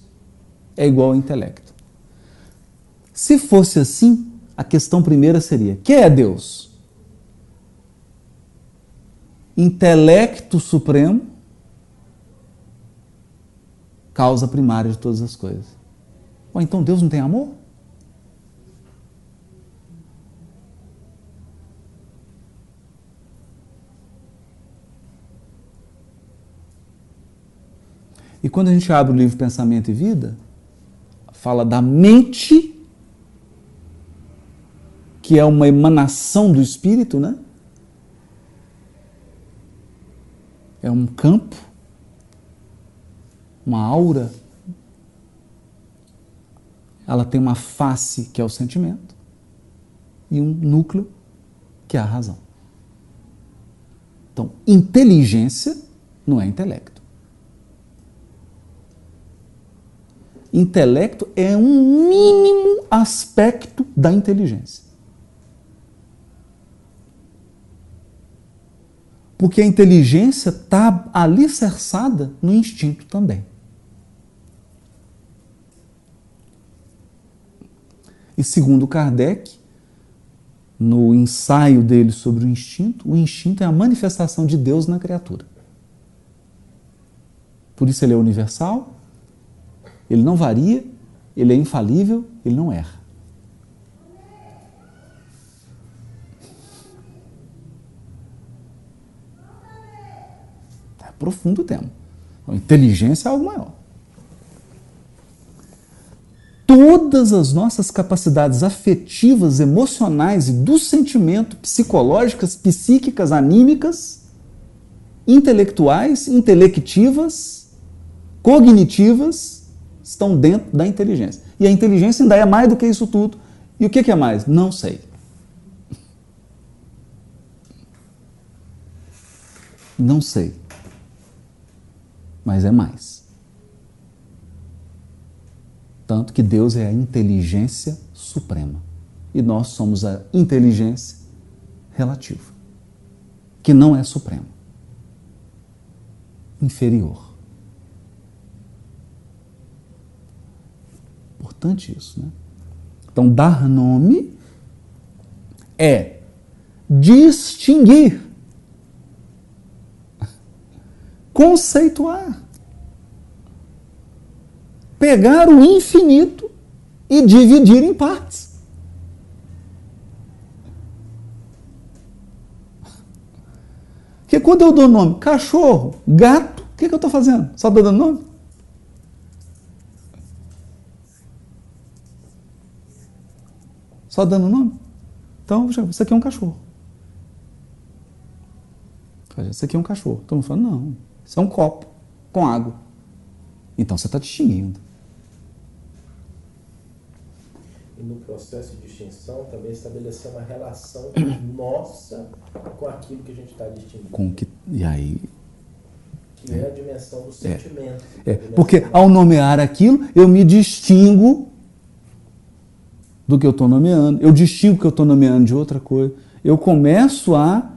é igual ao intelecto. Se fosse assim, a questão primeira seria: que é Deus? Intelecto supremo, causa primária de todas as coisas. Ou então Deus não tem amor? E quando a gente abre o livro Pensamento e Vida, fala da mente que é uma emanação do Espírito, né? É um campo, uma aura. Ela tem uma face que é o sentimento e um núcleo que é a razão. Então, inteligência não é intelecto. Intelecto é um mínimo aspecto da inteligência. Porque a inteligência está alicerçada no instinto também. E segundo Kardec, no ensaio dele sobre o instinto, o instinto é a manifestação de Deus na criatura. Por isso ele é universal, ele não varia, ele é infalível, ele não erra. Profundo tema. Então, inteligência é algo maior. Todas as nossas capacidades afetivas, emocionais e do sentimento, psicológicas, psíquicas, anímicas, intelectuais, intelectivas, cognitivas, estão dentro da inteligência. E a inteligência ainda é mais do que isso tudo. E o que é mais? Não sei. Não sei mas é mais. Tanto que Deus é a inteligência suprema e nós somos a inteligência relativa, que não é suprema, inferior. importante isso. Né? Então, dar nome é distinguir, conceituar, pegar o infinito e dividir em partes. Porque quando eu dou nome cachorro, gato, o que, que eu estou fazendo? Só estou dando nome? Só dando nome? Então, isso aqui é um cachorro. Isso aqui é um cachorro. Todo mundo fala, não, isso é um copo com água. Então você está distinguindo. E no processo de distinção também estabelecer uma relação nossa com aquilo que a gente está distinguindo. Com que, e aí. Que é, é a dimensão do sentimento. É, é. porque ao nomear aquilo, eu me distingo do que eu estou nomeando, eu distingo que eu estou nomeando de outra coisa. Eu começo a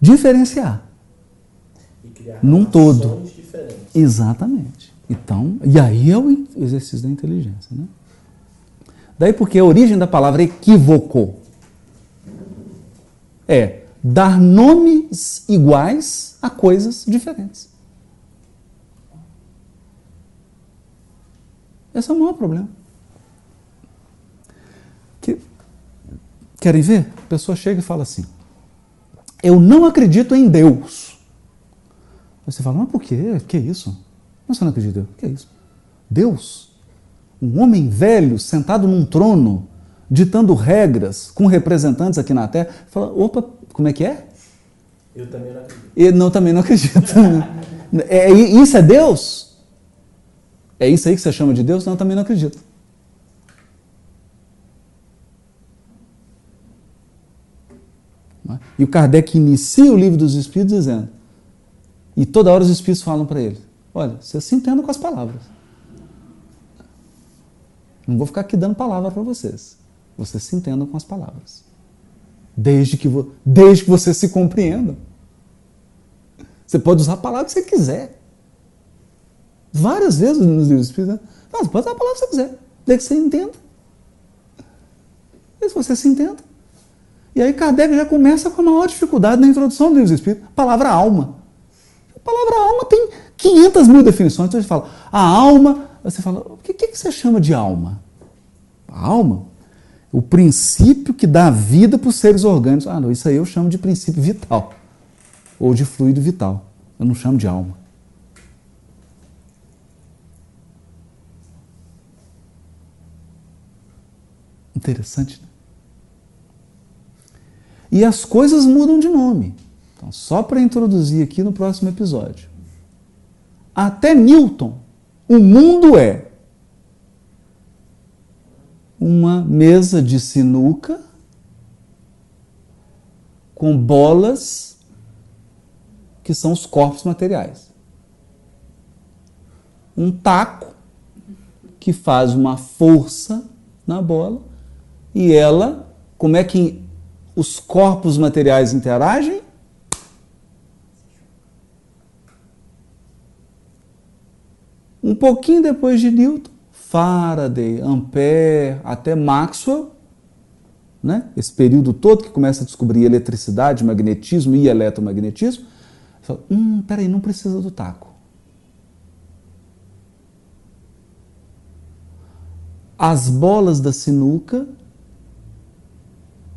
diferenciar num todo. Exatamente. Então, e aí é o exercício da inteligência, né? Daí porque a origem da palavra equivocou é dar nomes iguais a coisas diferentes. Esse é o maior problema. Que, querem ver? A pessoa chega e fala assim: Eu não acredito em Deus. Aí você fala, mas por quê? Que é isso? Mas você não acredita? Que é isso? Deus um homem velho sentado num trono, ditando regras com representantes aqui na Terra, fala: opa, como é que é? Eu também não acredito. Eu não, também não acredito. é, isso é Deus? É isso aí que você chama de Deus? Não, eu também não acredito. E o Kardec inicia o livro dos Espíritos dizendo, e toda hora os Espíritos falam para ele: olha, você se entenda com as palavras. Não vou ficar aqui dando palavra para vocês. Vocês se entendam com as palavras. Desde que, desde que vocês se compreendam. Você pode usar a palavra que você quiser. Várias vezes nos livros espíritas. Não, você pode usar a palavra que você quiser. Desde que você entenda. E se você se entenda. E aí Kardec já começa com a maior dificuldade na introdução do livro espírita. A palavra alma. A palavra alma tem 500 mil definições. Então ele fala, a alma você fala, o que, que você chama de alma? A alma? O princípio que dá vida para os seres orgânicos. Ah, não, isso aí eu chamo de princípio vital. Ou de fluido vital. Eu não chamo de alma. Interessante, né? E as coisas mudam de nome. Então, só para introduzir aqui no próximo episódio. Até Newton o mundo é uma mesa de sinuca com bolas que são os corpos materiais. Um taco que faz uma força na bola e ela, como é que os corpos materiais interagem? Um pouquinho depois de Newton, Faraday, Ampère, até Maxwell, né? esse período todo que começa a descobrir eletricidade, magnetismo e eletromagnetismo, fala, hum, peraí, não precisa do taco. As bolas da sinuca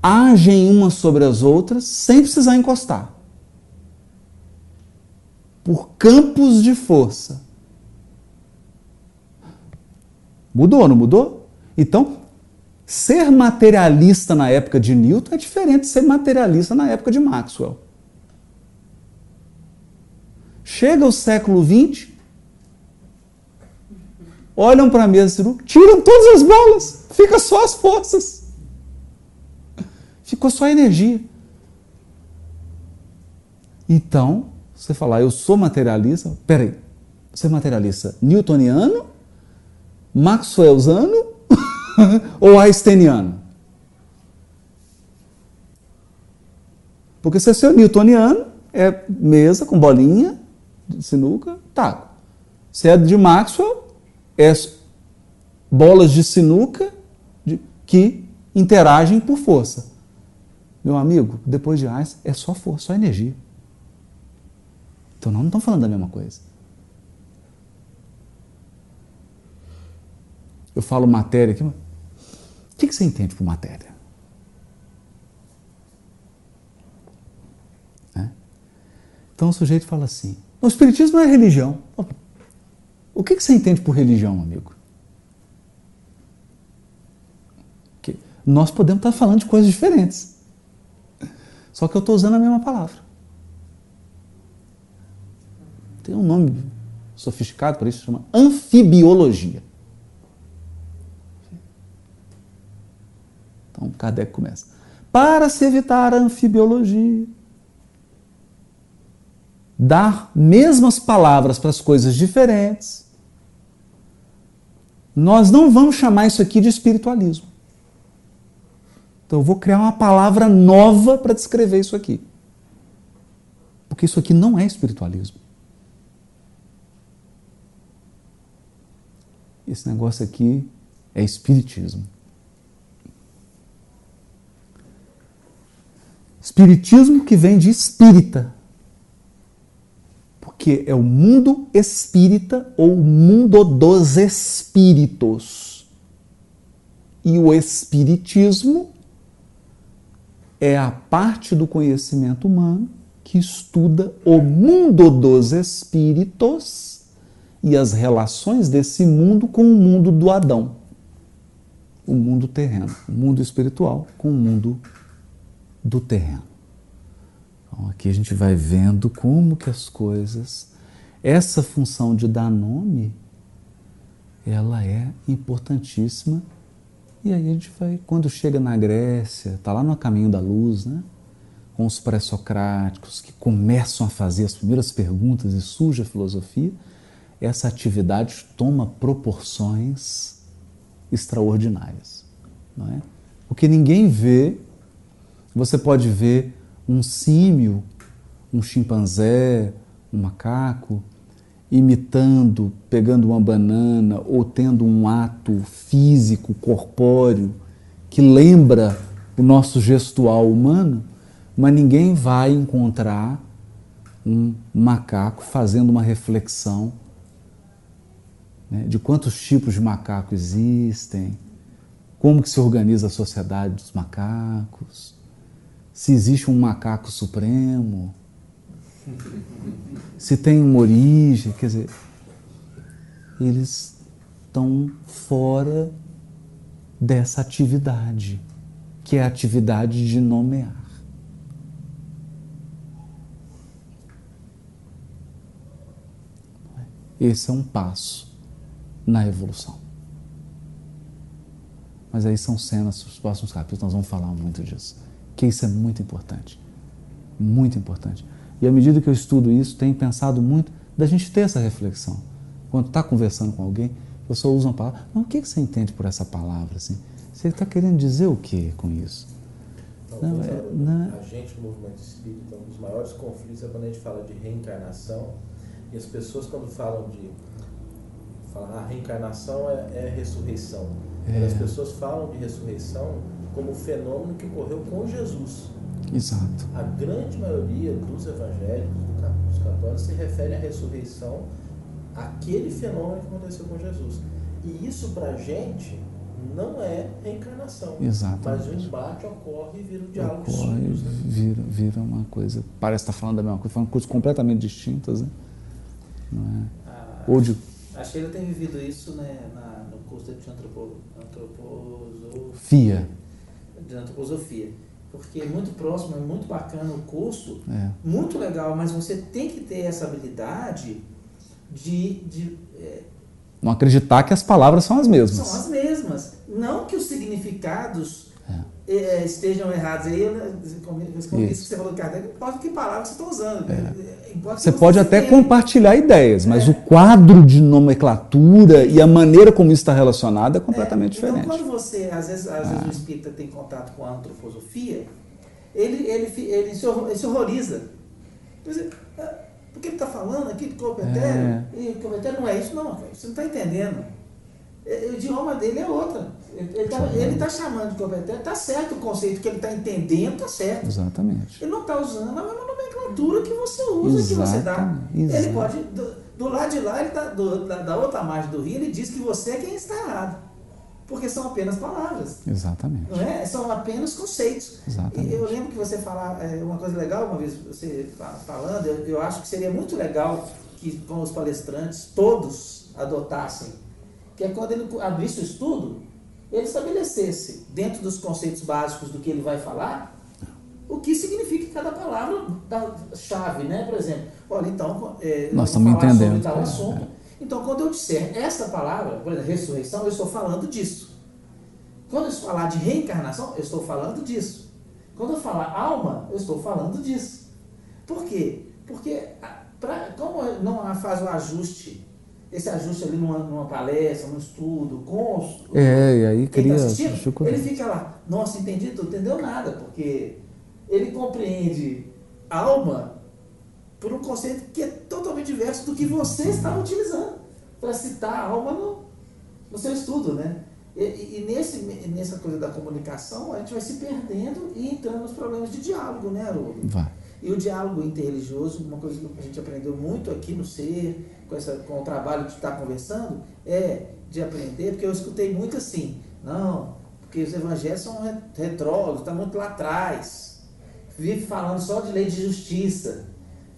agem umas sobre as outras sem precisar encostar. Por campos de força. Mudou, não mudou? Então, ser materialista na época de Newton é diferente de ser materialista na época de Maxwell. Chega o século XX, olham para a mesa cirúrgica, tiram todas as bolas, fica só as forças. Ficou só a energia. Então, você falar, eu sou materialista, peraí, você é materialista newtoniano maxwelliano ou einsteiniano? Porque se é seu newtoniano, é mesa com bolinha de sinuca, taco. Se é de Maxwell, é bolas de sinuca de, que interagem por força. Meu amigo, depois de Einstein é só força, só energia. Então nós não estamos falando da mesma coisa. Eu falo matéria aqui, o que, você entende por matéria? Então o sujeito fala assim: o Espiritismo é religião. O que, que você entende por religião, amigo? Que nós podemos estar falando de coisas diferentes. Só que eu estou usando a mesma palavra. Tem um nome sofisticado para isso, chama anfibiologia. Então Kardec começa. Para se evitar a anfibiologia, dar mesmas palavras para as coisas diferentes, nós não vamos chamar isso aqui de espiritualismo. Então eu vou criar uma palavra nova para descrever isso aqui. Porque isso aqui não é espiritualismo. Esse negócio aqui é espiritismo. Espiritismo que vem de espírita. Porque é o mundo espírita ou o mundo dos espíritos. E o espiritismo é a parte do conhecimento humano que estuda o mundo dos espíritos e as relações desse mundo com o mundo do Adão, o mundo terreno, o mundo espiritual com o mundo do terreno. Então, aqui a gente vai vendo como que as coisas, essa função de dar nome, ela é importantíssima. E aí a gente vai, quando chega na Grécia, está lá no caminho da luz, né? com os pré-socráticos que começam a fazer as primeiras perguntas e surge a filosofia, essa atividade toma proporções extraordinárias. Não é? Porque ninguém vê você pode ver um símio, um chimpanzé, um macaco, imitando, pegando uma banana ou tendo um ato físico, corpóreo, que lembra o nosso gestual humano, mas ninguém vai encontrar um macaco fazendo uma reflexão né, de quantos tipos de macaco existem, como que se organiza a sociedade dos macacos se existe um macaco supremo, se tem uma origem, quer dizer, eles estão fora dessa atividade, que é a atividade de nomear. Esse é um passo na evolução. Mas aí são cenas, os próximos capítulos nós vamos falar muito disso que isso é muito importante. Muito importante. E à medida que eu estudo isso, tenho pensado muito da gente ter essa reflexão. Quando está conversando com alguém, a pessoa usa uma palavra. Mas o que você entende por essa palavra? Assim? Você está querendo dizer o que com isso? Não, não, é, não, a gente no movimento espírita, um dos maiores conflitos é quando a gente fala de reencarnação e as pessoas quando falam de falam, ah, reencarnação é, é ressurreição. É. As pessoas falam de ressurreição como fenômeno que ocorreu com Jesus. Exato. A grande maioria dos evangélicos, dos católicos, se refere à ressurreição, aquele fenômeno que aconteceu com Jesus. E isso para a gente não é reencarnação. Exato. Mas o embate ocorre e vira um diálogo ocorre, vira, vira uma coisa. Parece estar falando da mesma coisa, falando coisas completamente distintas, né? Não é? Ah, Ou de... A Sheila tem vivido isso né, na, no curso de antropo, antroposofia de antroposofia. Porque é muito próximo, é muito bacana o curso, é. muito legal, mas você tem que ter essa habilidade de. de é, não acreditar que as palavras são as mesmas. São as mesmas. Não que os significados estejam errados. Aí, como isso que você falou, Kardec, importa que palavras você está usando. É. Você pode até compartilhar ideias, mas é. o quadro de nomenclatura e a maneira como isso está relacionado é completamente é. então, diferente. Quando você, às vezes, às vezes o espírita tem contato com a antroposofia, ele, ele, ele, se, horroriza. Ah, porque ele está falando aqui de é. e o corpo etéreo não é isso, não, você não está entendendo. O idioma dele é outra. Ele está tá chamando de competente, está certo o conceito que ele está entendendo, está certo. Exatamente. Ele não está usando a mesma nomenclatura que você usa, Exatamente. que você dá. Exatamente. Ele pode, do, do, lado de lá, ele tá, do, da, da outra margem do rio, ele diz que você é quem está errado porque são apenas palavras. Exatamente. Não é? São apenas conceitos. Exatamente. E eu lembro que você falar é, uma coisa legal, uma vez você falando, eu, eu acho que seria muito legal que com os palestrantes todos adotassem, que é quando ele abrisse o estudo, ele estabelecesse, dentro dos conceitos básicos do que ele vai falar, o que significa cada palavra da chave, né? Por exemplo, olha, então, é, nós estamos entendendo. Sobre tal assunto. É. Então, quando eu disser essa palavra, por exemplo, ressurreição, eu estou falando disso. Quando eu falar de reencarnação, eu estou falando disso. Quando eu falar alma, eu estou falando disso. Por quê? Porque, pra, como não faz o ajuste, esse ajuste ali numa, numa palestra, num estudo, com os, É, e aí cria. Tá ele fica lá, nossa, entendi, não entendeu nada, porque ele compreende alma por um conceito que é totalmente diverso do que você está utilizando para citar a alma no, no seu estudo, né? E, e, nesse, nessa coisa da comunicação, a gente vai se perdendo e entrando nos problemas de diálogo, né, Haroldo? Vai. E o diálogo interreligioso, uma coisa que a gente aprendeu muito aqui no ser, com, essa, com o trabalho de estar conversando, é de aprender, porque eu escutei muito assim, não, porque os evangelhos são retrógrados, está muito lá atrás, vive falando só de lei de justiça,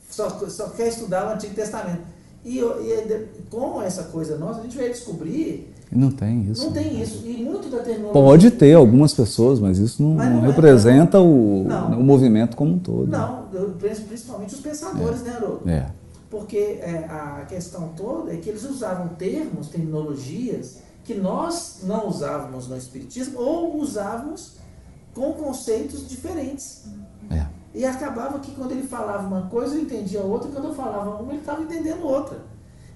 só, só quer estudar o Antigo Testamento. E, e com essa coisa nossa, a gente vai descobrir. Não tem isso. Não tem isso. E muito da tecnologia. Pode ter algumas pessoas, mas isso não, mas não, não é representa é, o, não. o movimento como um todo. Não, principalmente os pensadores, é. né, Haroldo? É. Porque é, a questão toda é que eles usavam termos, terminologias que nós não usávamos no Espiritismo ou usávamos com conceitos diferentes. É. E acabava que quando ele falava uma coisa, eu entendia outra, e quando eu falava uma, ele estava entendendo outra.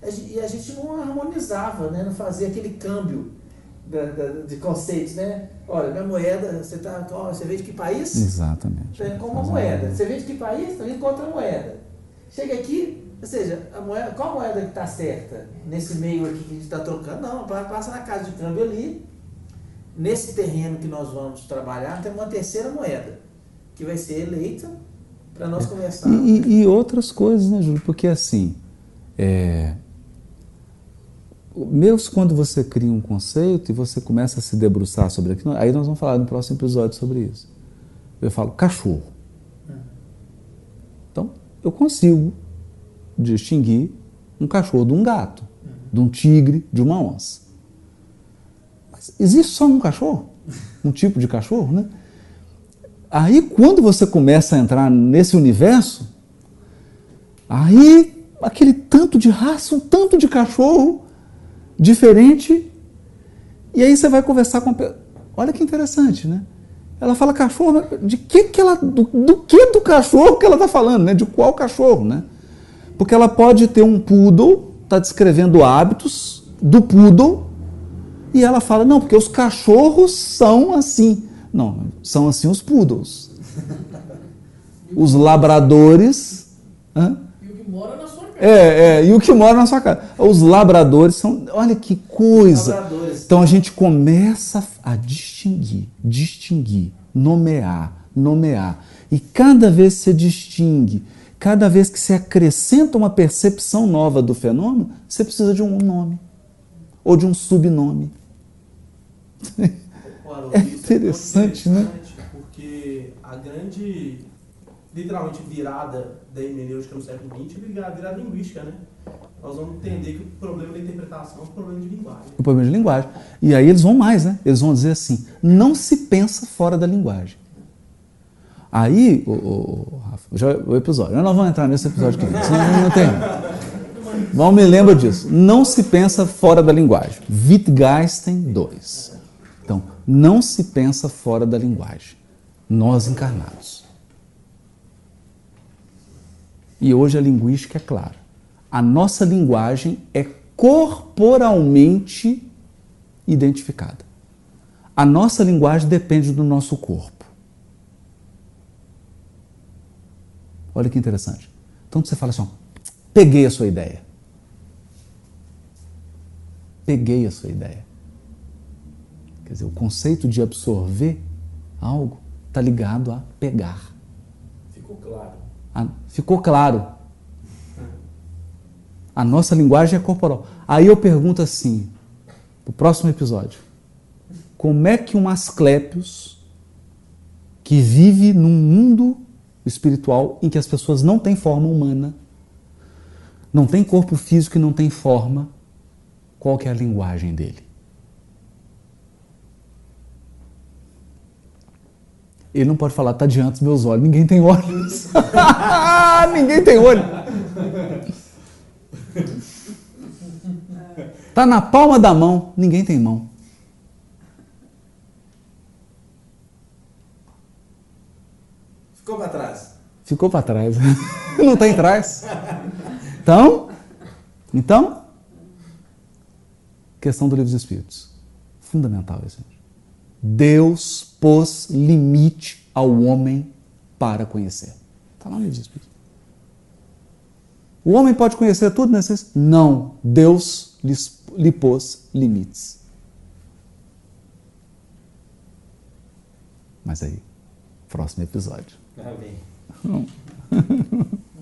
E a gente não harmonizava, né? não fazia aquele câmbio da, da, de conceitos, né? Olha, minha moeda, você, tá, você vem de que país? Exatamente. Tá com uma moeda. Você vem de que país? Está vindo com outra moeda. Chega aqui, ou seja, a moeda, qual moeda que está certa nesse meio aqui que a gente está trocando? Não, passa na casa de câmbio ali. Nesse terreno que nós vamos trabalhar, tem uma terceira moeda que vai ser eleita para nós conversar. E, e, outras coisas, né, Júlio? Porque assim, é, mesmo quando você cria um conceito e você começa a se debruçar sobre aquilo, aí nós vamos falar no próximo episódio sobre isso. Eu falo cachorro. Então, eu consigo distinguir um cachorro de um gato, de um tigre, de uma onça. Mas existe só um cachorro? Um tipo de cachorro, né? Aí, quando você começa a entrar nesse universo, aí aquele tanto de raça, um tanto de cachorro diferente, e aí você vai conversar com a Olha que interessante, né? Ela fala cachorro, de que que ela, do, do que do cachorro que ela está falando, né? De qual cachorro, né? Porque ela pode ter um poodle, está descrevendo hábitos do poodle, e ela fala, não, porque os cachorros são assim. Não, são assim os poodles. Os labradores. Hã? E o que mora na sua casa. É, é, e o que mora na sua casa. Os labradores são. Olha que coisa. Então a gente começa a distinguir, distinguir, nomear, nomear. E cada vez que você distingue, cada vez que você acrescenta uma percepção nova do fenômeno, você precisa de um nome ou de um subnome. é interessante, né? Porque a grande, literalmente, virada da hermenêutica no século XX é a virada linguística, né? Nós vamos entender que o problema da interpretação é um problema de linguagem. O problema de linguagem. E aí eles vão mais, né? Eles vão dizer assim: não se pensa fora da linguagem. Aí, o, o, já, o episódio, nós vamos entrar nesse episódio aqui, senão não tem. Não me lembra disso. Não se pensa fora da linguagem. Wittgenstein 2. Então, não se pensa fora da linguagem. Nós encarnados. E hoje a linguística é clara. A nossa linguagem é corporalmente identificada. A nossa linguagem depende do nosso corpo. Olha que interessante. Então você fala assim: peguei a sua ideia. Peguei a sua ideia. Quer dizer, o conceito de absorver algo está ligado a pegar. Ficou claro. A, ficou claro. A nossa linguagem é corporal. Aí eu pergunto assim, no próximo episódio, como é que um Asclépios que vive num mundo espiritual em que as pessoas não têm forma humana, não tem corpo físico e não tem forma, qual que é a linguagem dele? Ele não pode falar, está diante dos meus olhos. Ninguém tem olhos. Ninguém tem olho. Está na palma da mão. Ninguém tem mão. Ficou para trás. Ficou para trás. não tem trás. Então, então, questão do livro dos Espíritos. Fundamental isso. Deus pôs limite ao homem para conhecer. Está lá no livro dos Espíritos. O homem pode conhecer tudo necessário? Não. Deus lhe pôs limites. Mas aí, próximo episódio. Amém.